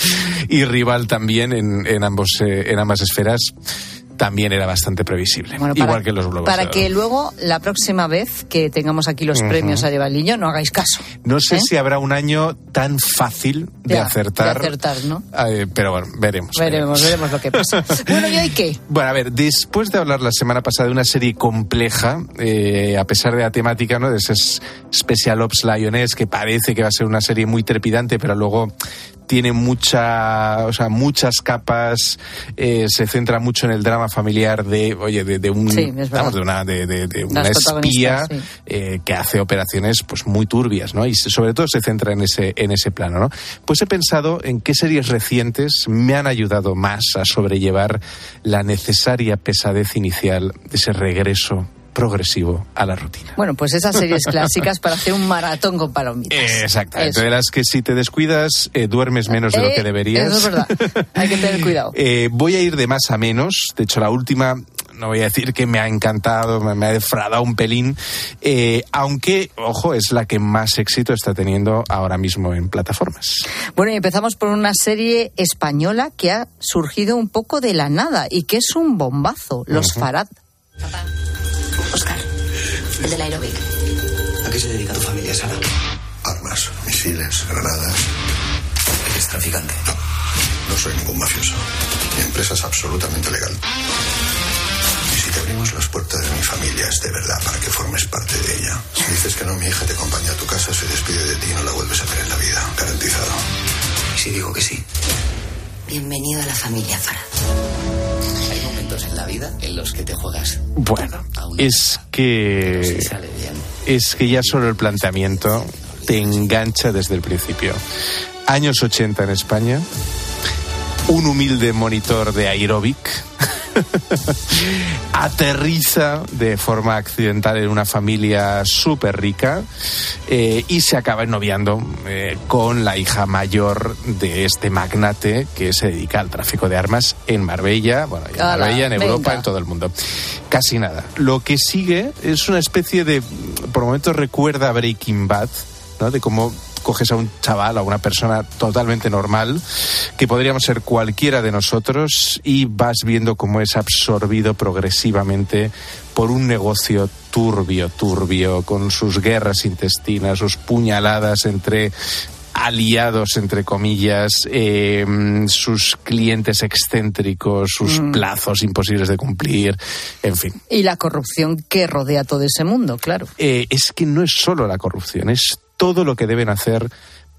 [LAUGHS] y rival también en, en, ambos, eh, en ambas esferas, también era bastante previsible. Bueno, para- Igual que los globos. para que luego la próxima vez que tengamos aquí los Ujú. premios Arevalillo no hagáis caso. No sé ¿eh? si habrá un año tan fácil de Ya, acertar. de acertar, ¿no? eh, pero bueno, veremos. Veremos, veremos lo que pasa. [LAUGHS] bueno, ¿y hoy qué? Bueno, a ver, después de hablar la semana pasada de una serie compleja, eh, a pesar de la temática, ¿no? De ese Special Ops Lioness, que parece que va a ser una serie muy trepidante, pero luego tiene mucha, o sea, muchas capas, eh, se centra mucho en el drama familiar de, oye, de, de un, Sí, es verdad. vamos, de una, de, de- de una espía sí. eh, que hace operaciones pues muy turbias, ¿no? Y sobre todo se centra en ese, en ese plano, ¿no? Pues he pensado en qué series recientes me han ayudado más a sobrellevar la necesaria pesadez inicial de ese regreso progresivo a la rutina. Bueno, pues esas series [LAUGHS] clásicas para hacer un maratón con palomitas. Exactamente, Eso. de las que si te descuidas eh, duermes menos de lo Eh, que deberías. Eso es verdad. Hay que tener cuidado. [LAUGHS] Eh, voy a ir de más a menos. De hecho, la última, no voy a decir que me ha encantado, me, me ha defraudado un pelín. eh, aunque, ojo, es la que más éxito está teniendo ahora mismo en plataformas. Bueno, y empezamos por una serie española que ha surgido un poco de la nada y que es un bombazo, Los. Farad. Oscar, el del aeróbic. ¿A qué se dedica tu familia, Sara? Armas, misiles, granadas. ¿Eres traficante? No soy ningún mafioso. Mi empresa es absolutamente legal. Y si te abrimos las puertas de mi familia es de verdad para que formes parte de ella. Si dices que no, mi hija te acompaña a tu casa, se despide de ti y no la vuelves a ver en la vida. Garantizado. ¿Y si digo que sí? Bienvenido a la familia Farad. Hay momentos en la vida en los que te juegas. Bueno, es que. Es que ya solo el planteamiento te engancha desde el principio. Años 80 en España, un humilde monitor de aeróbic [LAUGHS] aterriza de forma accidental en una familia súper rica eh, y se acaba ennoviando eh, con la hija mayor de este magnate que se dedica al tráfico de armas en Marbella, bueno, en Marbella, en Europa, venga. en todo el mundo. Casi nada. Lo que sigue es una especie de, por momentos recuerda Breaking Bad, ¿no? De cómo coges a un chaval, a una persona totalmente normal, que podríamos ser cualquiera de nosotros, y vas viendo cómo es absorbido progresivamente por un negocio turbio, turbio, con sus guerras intestinas, sus puñaladas entre aliados, entre comillas, eh, sus clientes excéntricos, sus Mm. plazos imposibles de cumplir, en fin. Y la corrupción que rodea todo ese mundo, claro. Eh, es que no es solo la corrupción, es todo lo que deben hacer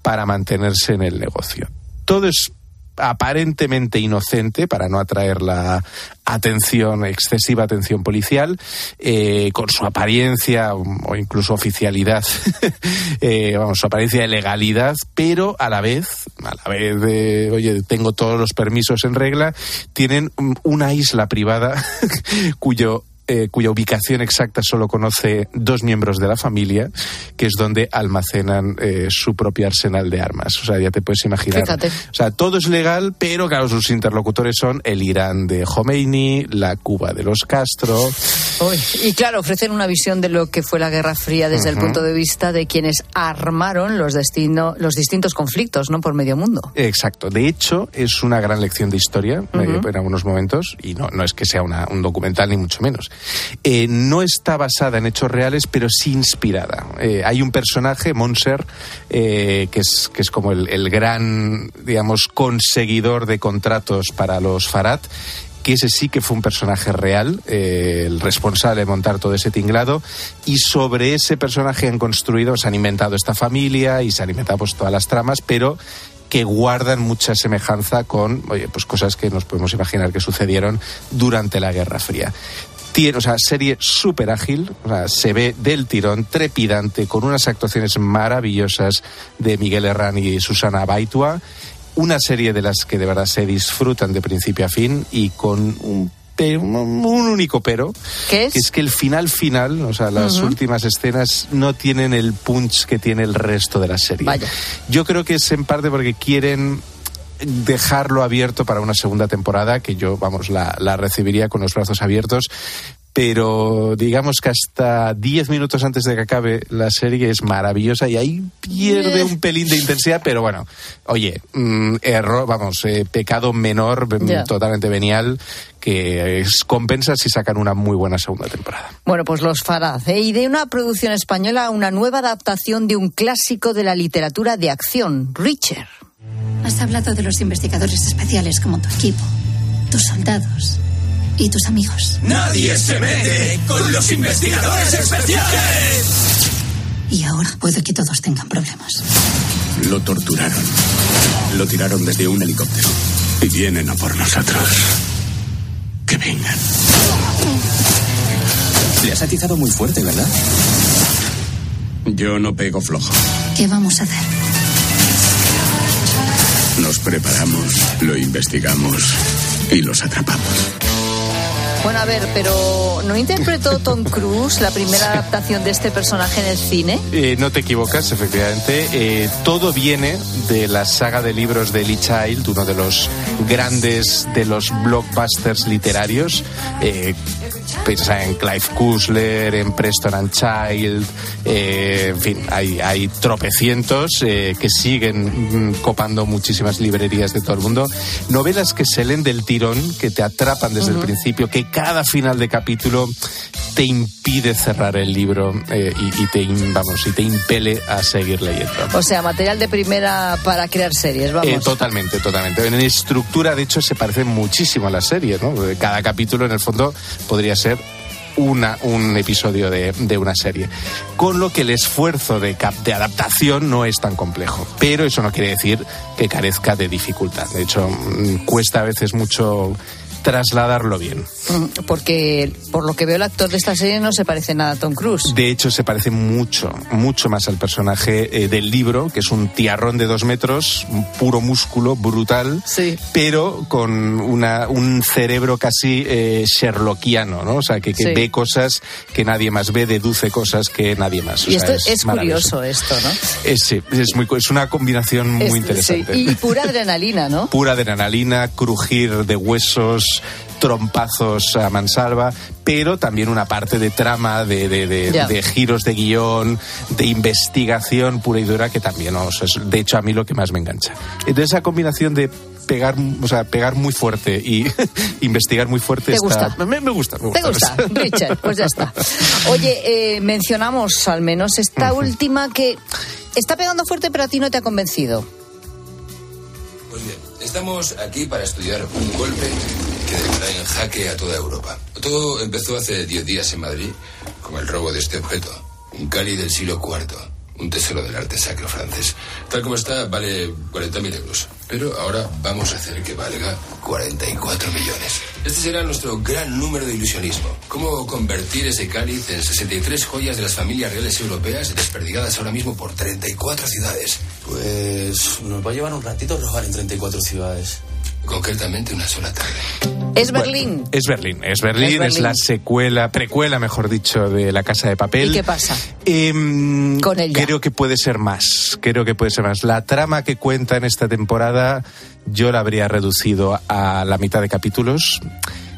para mantenerse en el negocio. Todo es aparentemente inocente para no atraer la atención, excesiva atención policial, eh, con su apariencia o incluso oficialidad, [LAUGHS] eh, vamos, su apariencia de legalidad, pero a la vez, a la vez de, oye, tengo todos los permisos en regla, tienen mm, una isla privada [LAUGHS] cuyo eh, cuya ubicación exacta solo conoce dos miembros de la familia, que es donde almacenan eh, su propio arsenal de armas. O sea, ya te puedes imaginar. Fíjate. O sea, todo es legal, pero claro, sus interlocutores son el Irán de Khomeini, la Cuba de los Castro. Uy, Y claro, ofrecen una visión de lo que fue la Guerra Fría desde el punto de vista de quienes armaron los, destino, los distintos conflictos ¿no? por medio mundo. Exacto. De hecho, es una gran lección de historia eh, en algunos momentos, y no, no es que sea una- un documental ni mucho menos. Eh, no está basada en hechos reales, pero sí inspirada. Eh, hay un personaje, Monser, eh, que, es, que es como el, gran, digamos, conseguidor de contratos para los Farad. que ese sí que fue un personaje real, el responsable de montar todo ese tinglado, y sobre ese personaje han construido, se han inventado esta familia y se han inventado pues, todas las tramas, pero que guardan mucha semejanza con oye, pues cosas que nos podemos imaginar que sucedieron durante la Guerra Fría. Tiene, o sea, serie súper ágil, o sea, se ve del tirón, trepidante, con unas actuaciones maravillosas de Miguel Herrán y Susana Baitua. Una serie de las que de verdad se disfrutan de principio a fin y con un un, único pero, ¿Qué es? que es que el final final, o sea, las últimas escenas no tienen el punch que tiene el resto de la serie. Vaya. Yo creo que es en parte porque quieren dejarlo abierto para una segunda temporada que yo, vamos, la, la recibiría con los brazos abiertos. Pero digamos que hasta 10 minutos antes de que acabe la serie es maravillosa y ahí pierde un pelín de intensidad, pero bueno, oye, mm, error, vamos, eh, pecado menor, mm, totalmente venial, que es, compensa si sacan una muy buena segunda temporada. Bueno, pues los Faraz. ¿eh? Y de una producción española, una nueva adaptación de un clásico de la literatura de acción, Richard. Has hablado de los investigadores especiales como tu equipo, tus soldados y tus amigos. Nadie se mete con los investigadores especiales. Y ahora puede que todos tengan problemas. Lo torturaron. Lo tiraron desde un helicóptero. Y vienen a por nosotros. Que vengan. Le has atizado muy fuerte, ¿verdad? Yo no pego flojo. ¿Qué vamos a hacer? Nos preparamos, lo investigamos y los atrapamos. Bueno, a ver, pero ¿no interpretó Tom [LAUGHS] Cruise la primera adaptación de este personaje en el cine? Eh, no te equivocas, efectivamente. Eh, todo viene de la saga de libros de Lee Child, uno de los grandes de los blockbusters literarios. Eh, piensa en Clive Cussler, en Preston and Child, eh, en fin, hay, hay tropecientos eh, que siguen mm, copando muchísimas librerías de todo el mundo. Novelas que se leen del tirón, que te atrapan desde el principio, que cada final de capítulo te impide cerrar el libro eh, y, y te, vamos, y te impele a seguir leyendo. O sea, material de primera para crear series, vamos. Eh, totalmente, totalmente. En estructura, de hecho, se parece muchísimo a la serie, ¿no? Cada capítulo, en el fondo, podría ser una, un episodio de, de una serie. Con lo que el esfuerzo de, de adaptación no es tan complejo. Pero eso no quiere decir que carezca de dificultad. De hecho, mm, cuesta a veces mucho trasladarlo bien. Mm, Porque, por lo que veo, el actor de esta serie no se parece nada a Tom Cruise. De hecho, se parece mucho, mucho más al personaje eh, del libro, que es un tiarrón de dos metros, puro músculo, brutal, pero con una, un cerebro casi eh, sherlockiano, ¿no? O sea, que, que Sí. ve cosas que nadie más ve, deduce cosas que nadie más. O Y sea, esto es, maravilloso. curioso, esto, ¿no? Es, sí, es, muy, es una combinación muy Es- interesante. sí, Y pura adrenalina, ¿no? [LAUGHS] Pura adrenalina, crujir de huesos, trompazos a mansalva, pero también una parte de trama, de, de- de- Ya. de giros de guion, de investigación pura y dura, que también, o sea, es de hecho, a mí lo que más me engancha. Entonces, esa combinación de pegar, o sea, pegar muy fuerte y [LAUGHS] investigar muy fuerte ¿Te está- gusta? Me, me gusta, me ¿Te gusta, Richard? Pues ya está. Oye, eh, mencionamos al menos esta última que está pegando fuerte, pero a ti no te ha convencido. Pues bien, estamos aquí para estudiar un golpe que dejará en jaque a toda Europa. Todo empezó hace 10 días en Madrid con el robo de este objeto, un cáliz del siglo IV, un tesoro del arte sacro francés. Tal como está, vale 40.000 euros. Pero ahora vamos a hacer que valga 44 millones. Este será nuestro gran número de ilusionismo. ¿Cómo convertir ese cáliz en 63 joyas de las familias reales europeas desperdigadas ahora mismo por 34 ciudades? Pues nos va a llevar un ratito robar en 34 ciudades. Concretamente una sola tarde. Es Berlín. Es Berlín, es Berlín, Es la secuela, precuela, mejor dicho, de La Casa de Papel. ¿Y qué pasa? Em, Con ella. Creo que puede ser más. Creo que puede ser más. La trama que cuenta en esta temporada, yo la habría reducido a la mitad de capítulos.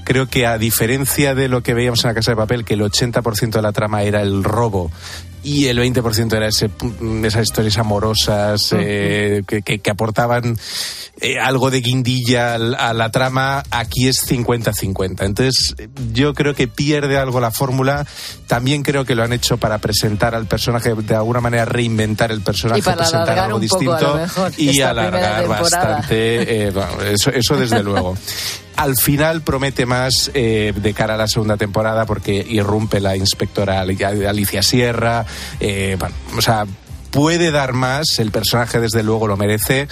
Creo que a diferencia de lo que veíamos en la Casa de Papel, que el 80% de la trama era el robo y el 20% era ese, esas historias amorosas eh, que, que- que aportaban eh, algo de guindilla al- a la trama, aquí es 50-50. Entonces, yo creo que pierde algo la fórmula. También creo que lo han hecho para presentar al personaje, de alguna manera reinventar el personaje, Y para presentar algo poco, distinto a y alargar bastante. eh, bueno, eso, eso desde [LAUGHS] luego. Al final promete más eh, de cara a la segunda temporada porque irrumpe la inspectora Alicia Sierra. Eh, bueno, o sea, puede dar más, el personaje desde luego lo merece.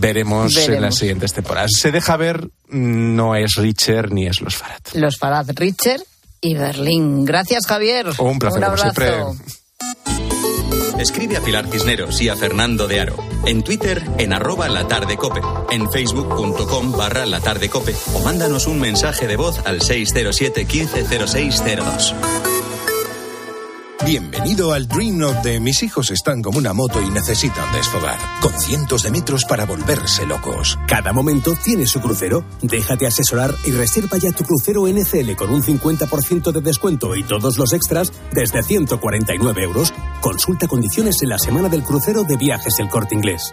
Veremos, en las siguientes temporadas. Se deja ver, no es Richard ni es Los Farad. Los Farad, Richard y Berlín. Gracias, Javier. Un placer, Un siempre. Escribe a Pilar Cisneros y a Fernando de Aro. En Twitter, en arroba la tarde cope. En facebook.com barra la tarde cope. O mándanos un mensaje de voz al 607 150602. Bienvenido al Dream of de mis hijos están como una moto y necesitan desfogar, con cientos de metros para volverse locos. Cada momento tiene su crucero. Déjate asesorar y reserva ya tu crucero NCL con un 50% de descuento y todos los extras desde 149 euros. Consulta condiciones en la semana del crucero de viajes El Corte Inglés.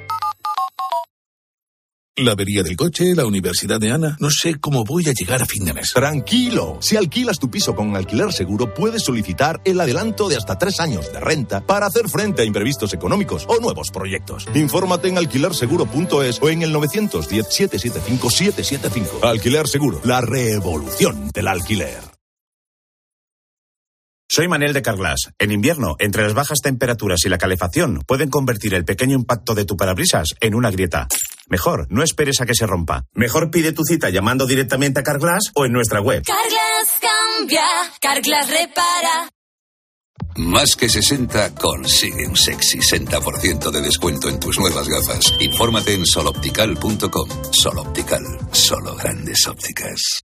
La avería del coche, la universidad de Ana. No sé cómo voy a llegar a fin de mes. Tranquilo. Si alquilas tu piso con alquiler seguro, puedes solicitar el adelanto de hasta tres años de renta para hacer frente a imprevistos económicos o nuevos proyectos. Infórmate en alquilerseguro.es o en el 910-775-775. Alquiler Seguro, la revolución del alquiler. Soy Manel de Carglass. En invierno, entre las bajas temperaturas y la calefacción, pueden convertir el pequeño impacto de tu parabrisas en una grieta. Mejor, no esperes a que se rompa. Mejor pide tu cita llamando directamente a Carglass o en nuestra web. Carglass cambia, Carglass repara. Más que 60 consigue un sexy 60% de descuento en tus nuevas gafas. Infórmate en soloptical.com. Soloptical, solo grandes ópticas.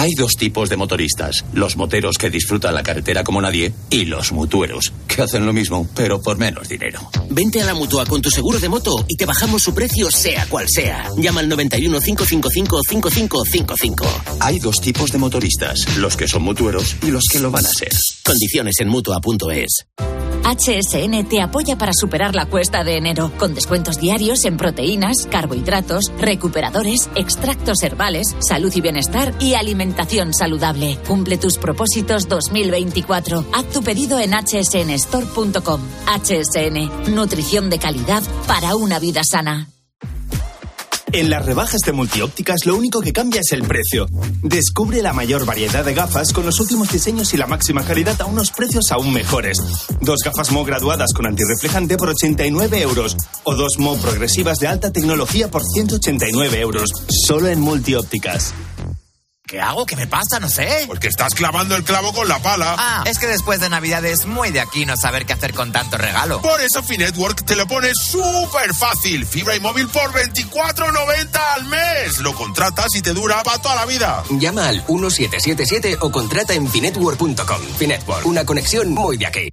Hay dos tipos de motoristas, los moteros que disfrutan la carretera como nadie y los mutueros, que hacen lo mismo, pero por menos dinero. Vente a la mutua con tu seguro de moto y te bajamos su precio sea cual sea. Llama al 91 555 5555. Hay dos tipos de motoristas, los que son mutueros y los que lo van a ser. Condiciones en mutua.es. HSN te apoya para superar la cuesta de enero, con descuentos diarios en proteínas, carbohidratos, recuperadores, extractos herbales, salud y bienestar y alimentación saludable. Cumple tus propósitos 2024. Haz tu pedido en hsnstore.com. HSN, nutrición de calidad para una vida sana. En las rebajas de multiópticas lo único que cambia es el precio. Descubre la mayor variedad de gafas con los últimos diseños y la máxima calidad a unos precios aún mejores. Dos gafas Mo graduadas con antirreflejante por 89 euros o dos Mo progresivas de alta tecnología por 189 euros. Solo en multiópticas. ¿Qué hago? ¿Qué me pasa? No sé. Porque estás clavando el clavo con la pala. Ah, es que después de Navidad es muy de aquí no saber qué hacer con tanto regalo. Por eso Finetwork te lo pone súper fácil. Fibra y móvil por 24.90 al mes. Lo contratas y te dura para toda la vida. Llama al 1777 o contrata en finetwork.com. Finetwork, una conexión muy de aquí.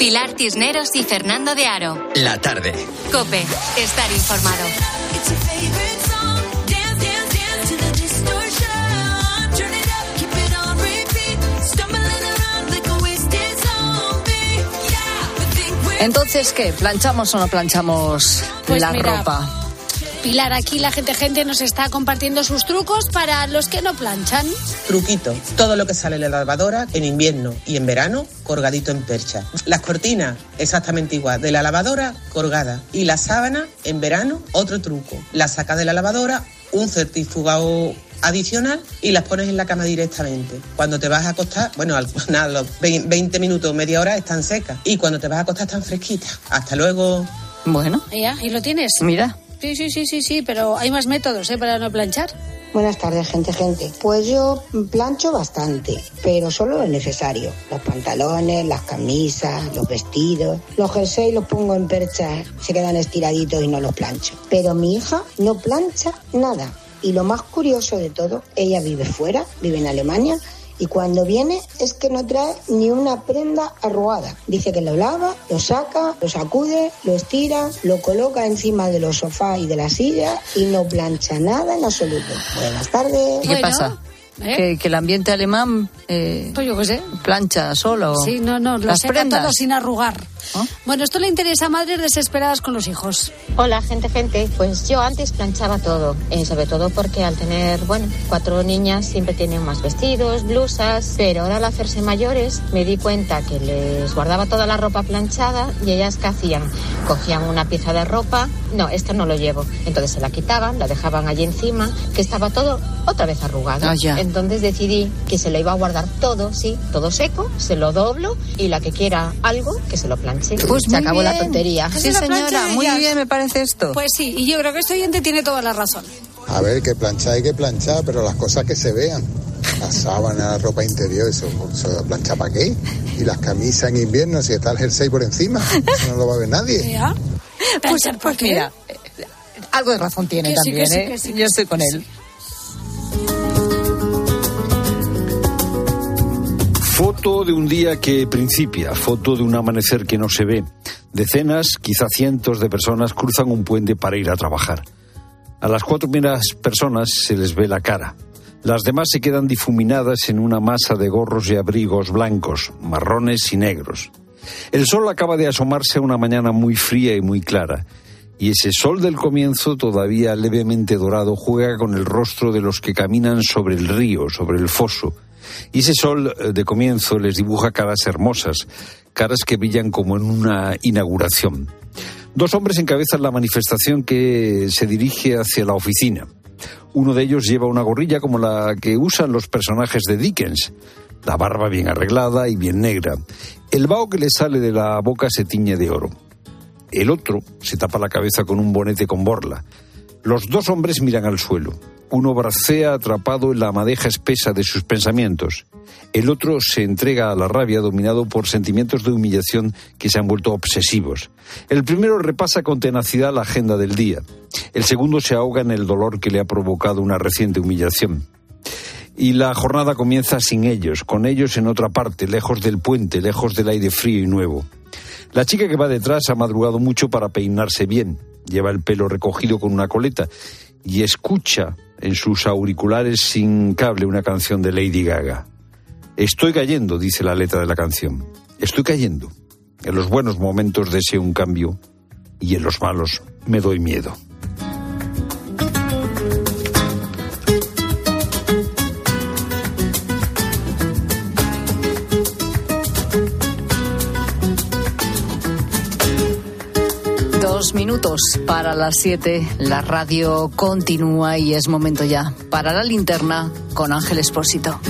Pilar Cisneros y Fernando de Aro. La tarde. Cope, estar informado. Entonces, ¿qué? ¿Planchamos o no planchamos Pues la mira, ropa? Pilar, aquí la gente gente nos está compartiendo sus trucos para los que no planchan. Truquito, todo lo que sale de la lavadora en invierno y en verano, colgadito en percha. Las cortinas, exactamente igual, de la lavadora, colgada. Y la sábana, en verano, otro truco. La sacas de la lavadora, un certificado adicional y las pones en la cama directamente. Cuando te vas a acostar, bueno, al, [LAUGHS] nada, los 20 minutos, media hora están secas y cuando te vas a acostar están fresquitas. Hasta luego. Bueno. Ya, y lo tienes. Mira. Sí, sí, sí, sí, sí, pero hay más métodos, ¿eh? Para no planchar. Buenas tardes, gente, gente. Pues yo plancho bastante, pero solo lo necesario. Los pantalones, las camisas, los vestidos, los jerseys los pongo en percha, se quedan estiraditos y no los plancho. Pero mi hija no plancha nada. Y lo más curioso de todo, ella vive fuera, vive en Alemania, y cuando viene es que no trae ni una prenda arrugada. Dice que lo lava, lo saca, lo sacude, lo estira, lo coloca encima de los sofás y de la silla y no plancha nada en absoluto. Buenas tardes. ¿Y qué pasa? ¿Eh? Que, que el ambiente alemán eh, Pues yo qué sé. plancha solo. Sí, no, no, las prendas. todo sin arrugar. Bueno, esto le interesa a madres desesperadas con los hijos. Hola, gente, gente. Pues yo antes planchaba todo, eh, sobre todo porque al tener, bueno, cuatro niñas siempre tienen más vestidos, blusas, pero ahora al hacerse mayores me di cuenta que les guardaba toda la ropa planchada y ellas qué hacían? Cogían una pieza de ropa, no, esta no lo llevo, entonces se la quitaban, la dejaban allí encima, que estaba todo otra vez arrugado. Ah, ya. Entonces decidí que se lo iba a guardar todo, sí, todo seco, se lo doblo y la que quiera algo, que se lo planche. Pues se acabó la bien. tontería. Sí, señora, muy bien me parece esto. Pues sí, y yo creo que este oyente tiene toda la razón. A ver, que planchar hay que planchar, pero las cosas que se vean. Las sábanas, la ropa interior, eso, eso plancha para qué. Y las camisas en invierno, si está el jersey por encima, eso no lo va a ver nadie. Pues, ¿por pues mira, eh, algo de razón tiene Que sí, también, que sí, ¿eh? que sí, Yo que estoy sí, con que él. Foto de un día que principia, foto de un amanecer que no se ve. Decenas, quizá cientos de personas cruzan un puente para ir a trabajar. A las cuatro primeras personas se les ve la cara. Las demás se quedan difuminadas en una masa de gorros y abrigos blancos, marrones y negros. El sol acaba de asomarse una mañana muy fría y muy clara, y ese sol del comienzo, todavía levemente dorado, juega con el rostro de los que caminan sobre el río, sobre el foso. Y ese sol eh, de comienzo les dibuja caras hermosas, caras que brillan como en una inauguración. Dos hombres encabezan la manifestación que se dirige hacia la oficina. Uno de ellos lleva una gorrilla como la que usan los personajes de Dickens, la barba bien arreglada y bien negra. El vaho que le sale de la boca se tiñe de oro. El otro se tapa la cabeza con un bonete con borla. Los dos hombres miran al suelo. Uno bracea atrapado en la madeja espesa de sus pensamientos. El otro se entrega a la rabia dominado por sentimientos de humillación que se han vuelto obsesivos. El primero repasa con tenacidad la agenda del día. El segundo se ahoga en el dolor que le ha provocado una reciente humillación. Y la jornada comienza sin ellos, con ellos en otra parte, lejos del puente, lejos del aire frío y nuevo. La chica que va detrás ha madrugado mucho para peinarse bien. Lleva el pelo recogido con una coleta y escucha en sus auriculares sin cable una canción de Lady Gaga. Estoy cayendo, dice la letra de la canción. Estoy cayendo. En los buenos momentos deseo un cambio y en los malos me doy miedo. Dos minutos para las siete. La radio continúa y es momento ya para la linterna con Ángel Espósito.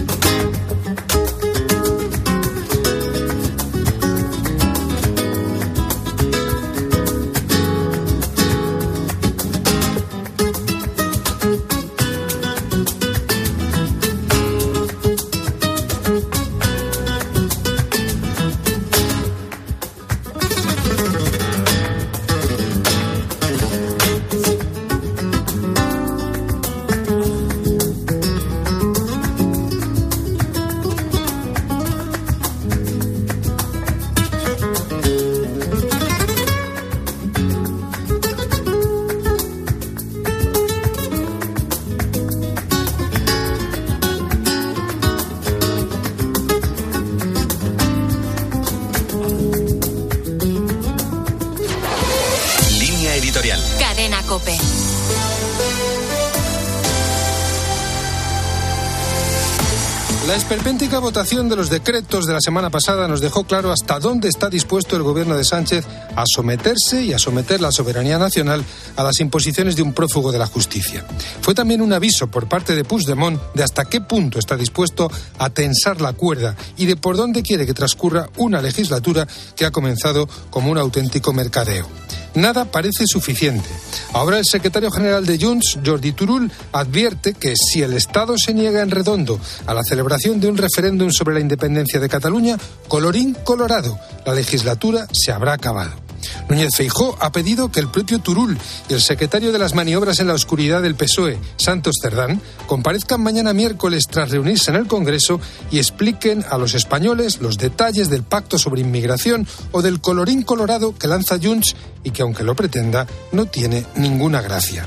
La esperpéntica votación de los decretos de la semana pasada nos dejó claro hasta dónde está dispuesto el gobierno de Sánchez a someterse y a someter la soberanía nacional a las imposiciones de un prófugo de la justicia. Fue también un aviso por parte de Puigdemont de hasta qué punto está dispuesto a tensar la cuerda y de por dónde quiere que transcurra una legislatura que ha comenzado como un auténtico mercadeo. Nada parece suficiente. Ahora el secretario general de Junts, Jordi Turul, advierte que si el Estado se niega en redondo a la celebración de un referéndum sobre la independencia de Cataluña, colorín colorado, la legislatura se habrá acabado. Núñez Feijó ha pedido que el propio Turul y el secretario de las maniobras en la oscuridad del PSOE, Santos Cerdán, comparezcan mañana miércoles tras reunirse en el Congreso y expliquen a los españoles los detalles del pacto sobre inmigración o del colorín colorado que lanza Junts y que, aunque lo pretenda, no tiene ninguna gracia.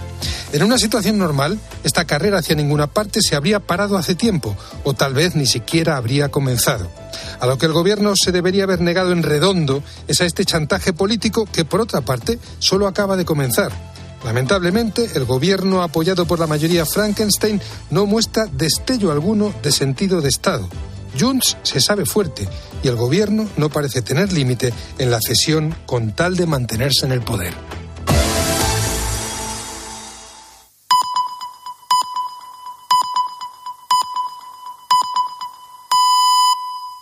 En una situación normal, esta carrera hacia ninguna parte se habría parado hace tiempo, o tal vez ni siquiera habría comenzado. A lo que el gobierno se debería haber negado en redondo es a este chantaje político que, por otra parte, solo acaba de comenzar. Lamentablemente, el gobierno apoyado por la mayoría Frankenstein no muestra destello alguno de sentido de Estado. Junts se sabe fuerte y el gobierno no parece tener límite en la cesión con tal de mantenerse en el poder.